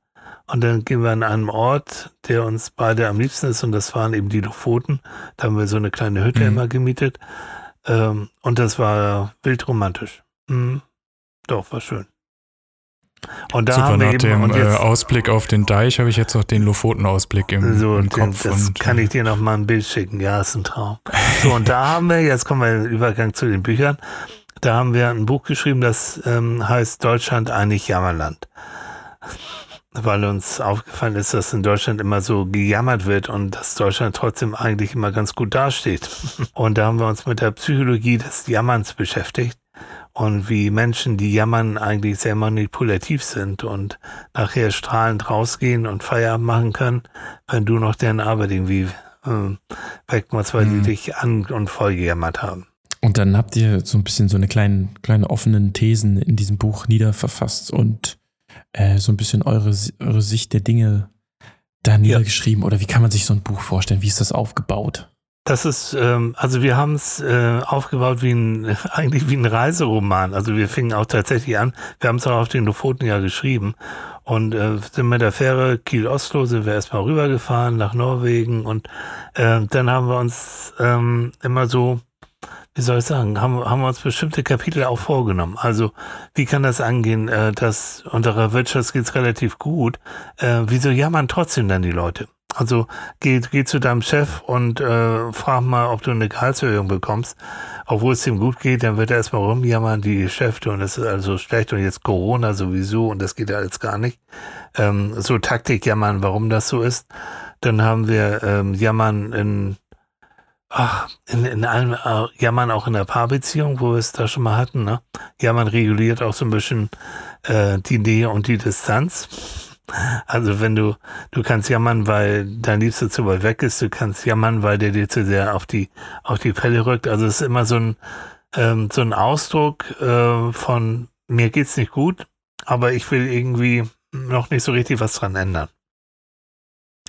Und dann gehen wir an einen Ort, der uns beide am liebsten ist und das waren eben die Lofoten. Da haben wir so eine kleine Hütte Mhm. immer gemietet ähm, und das war wild romantisch. Mhm. Doch, war schön. Und da Super, haben wir nach eben, dem äh, jetzt, Ausblick auf den Deich habe ich jetzt noch den Lofoten-Ausblick im, so, im Kopf. das und, kann ich dir noch mal ein Bild schicken. Ja, ist ein Traum. So, und da haben wir, jetzt kommen wir im Übergang zu den Büchern, da haben wir ein Buch geschrieben, das ähm, heißt Deutschland eigentlich Jammerland. Weil uns aufgefallen ist, dass in Deutschland immer so gejammert wird und dass Deutschland trotzdem eigentlich immer ganz gut dasteht. <laughs> Und da haben wir uns mit der Psychologie des Jammerns beschäftigt und wie Menschen, die jammern, eigentlich sehr manipulativ sind und nachher strahlend rausgehen und Feierabend machen können, wenn du noch deren Arbeit irgendwie äh, wegmachst, weil Mhm. die dich an und voll gejammert haben. Und dann habt ihr so ein bisschen so eine kleine, kleine offenen Thesen in diesem Buch niederverfasst und äh, so ein bisschen eure, eure Sicht der Dinge da niedergeschrieben. Oder wie kann man sich so ein Buch vorstellen? Wie ist das aufgebaut? Das ist, ähm, also wir haben es äh, aufgebaut wie ein, <laughs> eigentlich wie ein Reiseroman. Also wir fingen auch tatsächlich an, wir haben es auch auf den Lofoten ja geschrieben und äh, sind mit der Fähre Kiel-Oslo sind wir erstmal rübergefahren nach Norwegen und äh, dann haben wir uns ähm, immer so, wie soll ich sagen, haben, haben wir uns bestimmte Kapitel auch vorgenommen. Also wie kann das angehen, äh, dass unserer Wirtschaft geht's relativ gut, äh, wieso jammern trotzdem dann die Leute? Also geh, geh zu deinem Chef und äh, frag mal, ob du eine Gehaltserhöhung bekommst. Obwohl es ihm gut geht, dann wird er erstmal rumjammern, die Geschäfte und es ist also schlecht und jetzt Corona sowieso und das geht ja alles gar nicht. Ähm, so Taktik jammern, warum das so ist. Dann haben wir ähm, Jammern in, ach, in, in allem, äh, Jammern auch in der Paarbeziehung, wo wir es da schon mal hatten. Ne? Jammern reguliert auch so ein bisschen äh, die Nähe und die Distanz. Also wenn du, du kannst jammern, weil dein Liebster zu weit weg ist, du kannst jammern, weil der dir zu sehr auf die, auf die Pelle rückt. Also es ist immer so ein, ähm, so ein Ausdruck äh, von mir geht's nicht gut, aber ich will irgendwie noch nicht so richtig was dran ändern.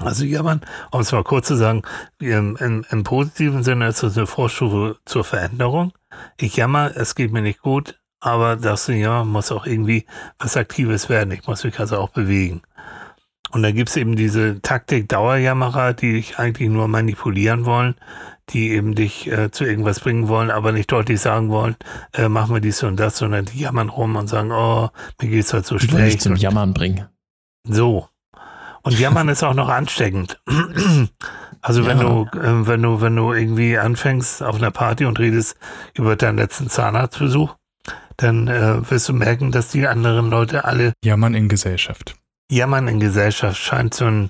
Also jammern, um es mal kurz zu sagen, im, im, im positiven Sinne ist es eine Vorstufe zur Veränderung. Ich jammer, es geht mir nicht gut, aber das ja muss auch irgendwie was Aktives werden. Ich muss mich also auch bewegen. Und da gibt's eben diese Taktik Dauerjammerer, die dich eigentlich nur manipulieren wollen, die eben dich äh, zu irgendwas bringen wollen, aber nicht deutlich sagen wollen, äh, mach mal dies und das, sondern die jammern rum und sagen, oh, mir geht's halt so Die wollen dich schlecht. zum Jammern bringen. so. Und jammern ist auch noch ansteckend. <clears throat> Also wenn Ja. du, äh, wenn du, wenn du irgendwie anfängst auf einer Party und redest über deinen letzten Zahnarztbesuch, dann äh, wirst du merken, dass die anderen Leute alle Jammern in Gesellschaft. Jammern in Gesellschaft scheint so ein,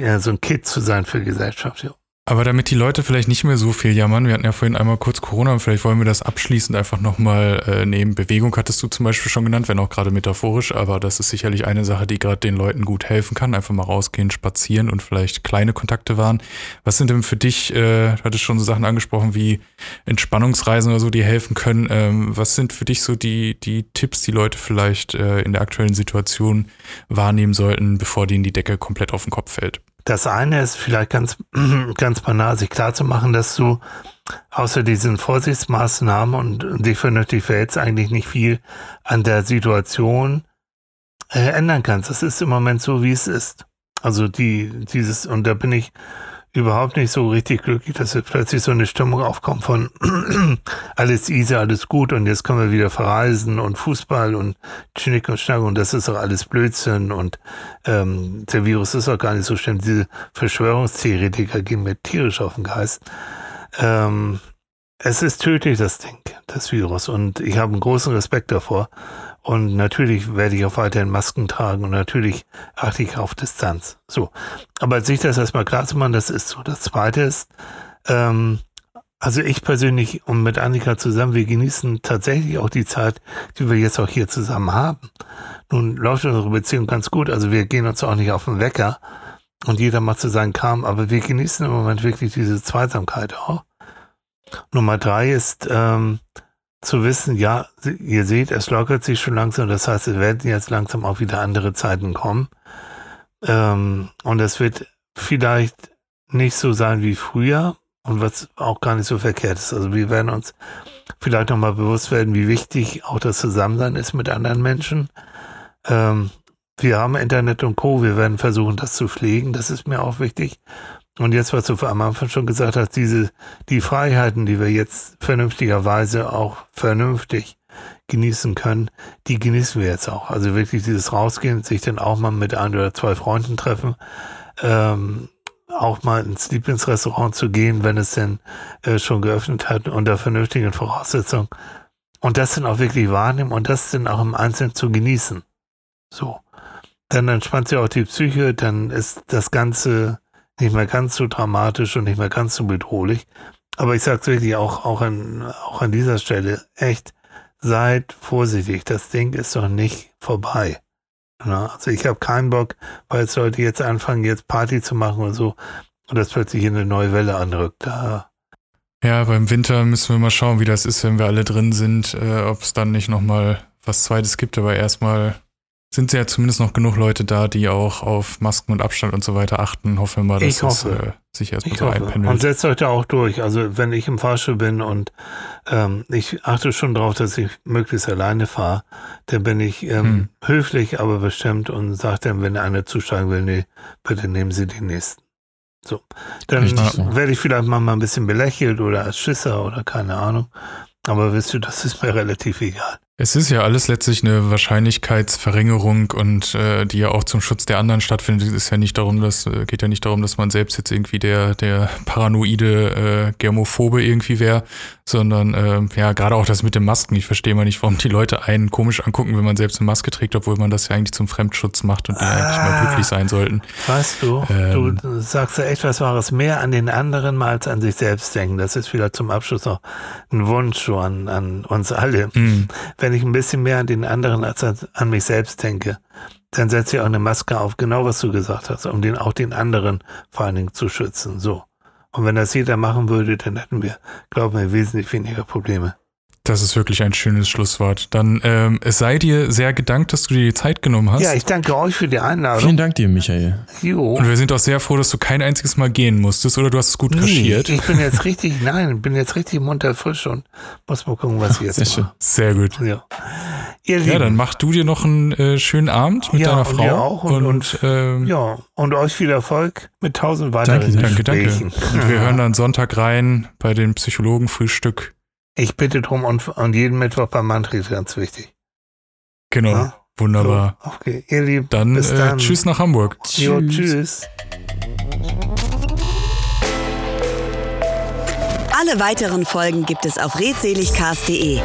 ja, so ein Kit zu sein für Gesellschaft. Ja. Aber damit die Leute vielleicht nicht mehr so viel jammern, wir hatten ja vorhin einmal kurz Corona und vielleicht wollen wir das abschließend einfach nochmal äh, nehmen. Bewegung hattest du zum Beispiel schon genannt, wenn auch gerade metaphorisch, aber das ist sicherlich eine Sache, die gerade den Leuten gut helfen kann. Einfach mal rausgehen, spazieren und vielleicht kleine Kontakte wahren. Was sind denn für dich, äh, du hattest schon so Sachen angesprochen wie Entspannungsreisen oder so, die helfen können. Ähm, was sind für dich so die, die Tipps, die Leute vielleicht äh, in der aktuellen Situation wahrnehmen sollten, bevor denen die Decke komplett auf den Kopf fällt? Das eine ist vielleicht ganz, <clears throat> ganz banal, sich klarzumachen, dass du außer diesen Vorsichtsmaßnahmen und dich vernünftig verhältst, eigentlich nicht viel an der Situation äh, ändern kannst. Das ist im Moment so, wie es ist. Also die, dieses, und da bin ich überhaupt nicht so richtig glücklich, dass plötzlich so eine Stimmung aufkommt von <clears throat> alles easy, alles gut und jetzt können wir wieder verreisen und Fußball und Schnick und Schnack und das ist doch alles Blödsinn und ähm, der Virus ist auch gar nicht so schlimm. Diese Verschwörungstheoretiker gehen mir tierisch auf den Geist. Ähm, es ist tödlich, das Ding, das Virus und ich habe einen großen Respekt davor. Und natürlich werde ich auch weiterhin Masken tragen und natürlich achte ich auf Distanz. So. Aber sich das erstmal klar zu machen, das ist so. Das zweite ist, ähm, also ich persönlich und mit Annika zusammen, wir genießen tatsächlich auch die Zeit, die wir jetzt auch hier zusammen haben. Nun läuft unsere Beziehung ganz gut, also wir gehen uns auch nicht auf den Wecker und jeder macht so seinen Kram, aber wir genießen im Moment wirklich diese Zweisamkeit auch. Nummer drei ist, ähm, zu wissen, ja, ihr seht, es lockert sich schon langsam, das heißt, es werden jetzt langsam auch wieder andere Zeiten kommen. Ähm, und es wird vielleicht nicht so sein wie früher und was auch gar nicht so verkehrt ist. Also wir werden uns vielleicht nochmal bewusst werden, wie wichtig auch das Zusammensein ist mit anderen Menschen. Ähm, wir haben Internet und Co. Wir werden versuchen, das zu pflegen. Das ist mir auch wichtig. Und jetzt, was du am Anfang schon gesagt hast, diese, die Freiheiten, die wir jetzt vernünftigerweise auch vernünftig genießen können, die genießen wir jetzt auch. Also wirklich dieses Rausgehen, sich dann auch mal mit ein oder zwei Freunden treffen, ähm, auch mal ins Lieblingsrestaurant zu gehen, wenn es denn äh, schon geöffnet hat, unter vernünftigen Voraussetzungen. Und das dann auch wirklich wahrnehmen und das dann auch im Einzelnen zu genießen. So. Dann entspannt sich auch die Psyche, dann ist das Ganze nicht mehr ganz so dramatisch und nicht mehr ganz so bedrohlich. Aber ich sage wirklich auch, auch, an, auch an dieser Stelle, echt, seid vorsichtig. Das Ding ist doch nicht vorbei. Also ich habe keinen Bock, weil jetzt Leute jetzt anfangen, jetzt Party zu machen oder so und das plötzlich eine neue Welle anrückt. Da ja, beim Winter müssen wir mal schauen, wie das ist, wenn wir alle drin sind, äh, ob es dann nicht nochmal was Zweites gibt, aber erstmal sind ja zumindest noch genug Leute da, die auch auf Masken und Abstand und so weiter achten. Hoffen wir mal, dass es äh, sich erstmal so einpendelt. Und setzt euch da auch durch. Also wenn ich im Fahrstuhl bin und ähm, ich achte schon darauf, dass ich möglichst alleine fahre, dann bin ich ähm, Hm. höflich, aber bestimmt und sage dann, wenn einer zusteigen will, nee, bitte nehmen Sie den nächsten. So. Dann Richtig werde ich vielleicht mal ein bisschen belächelt oder als Schisser oder keine Ahnung. Aber wisst du, das ist mir relativ egal. Es ist ja alles letztlich eine Wahrscheinlichkeitsverringerung und äh, die ja auch zum Schutz der anderen stattfindet. Es ist ja nicht darum, dass äh, geht ja nicht darum, dass man selbst jetzt irgendwie der der paranoide äh, Germophobe irgendwie wäre, sondern ähm, ja gerade auch das mit den Masken. Ich verstehe mal nicht, warum die Leute einen komisch angucken, wenn man selbst eine Maske trägt, obwohl man das ja eigentlich zum Fremdschutz macht und die eigentlich mal Ah. glücklich sein sollten. Weißt du, Ähm. du sagst ja echt was Wahres. Mehr an den anderen mal als an sich selbst denken. Das ist wieder zum Abschluss noch ein Wunsch an, an uns alle. Hm. Wenn ich ein bisschen mehr an den anderen als an, mich selbst denke, dann setze ich auch eine Maske auf, genau was du gesagt hast, um den, auch den anderen vor allen Dingen zu schützen. So. Und wenn das jeder machen würde, dann hätten wir, glauben wir, wesentlich weniger Probleme. Das ist wirklich ein schönes Schlusswort. Dann ähm, es sei dir sehr gedankt, dass du dir die Zeit genommen hast. Ja, ich danke euch für die Vielen Einladung. Dank dir, Michael. Jo. und wir sind auch sehr froh, dass du kein einziges Mal gehen musstest oder du hast es gut Nee, kaschiert. ich bin jetzt richtig, nein, bin jetzt richtig munter frisch und muss mal gucken, was ich jetzt Sehr mache. schön. Sehr gut. Ja. Ihr Lieben, Ja, dann mach du dir noch einen äh, schönen Abend mit Ja, deiner und Frau. ihr auch und- und- ähm, ja, und euch viel Erfolg mit tausend weiteren danke, danke. Gesprächen. Und wir hören dann Sonntag rein bei dem Psychologen-Frühstück. Ich bitte drum und, und jeden Mittwoch beim Manfred, ganz wichtig. Genau. Ja. Wunderbar. So, okay, ihr Lieben, Dann, bis äh, dann. tschüss nach Hamburg. Jo, tschüss. Alle weiteren Folgen gibt es auf redseligcast.de.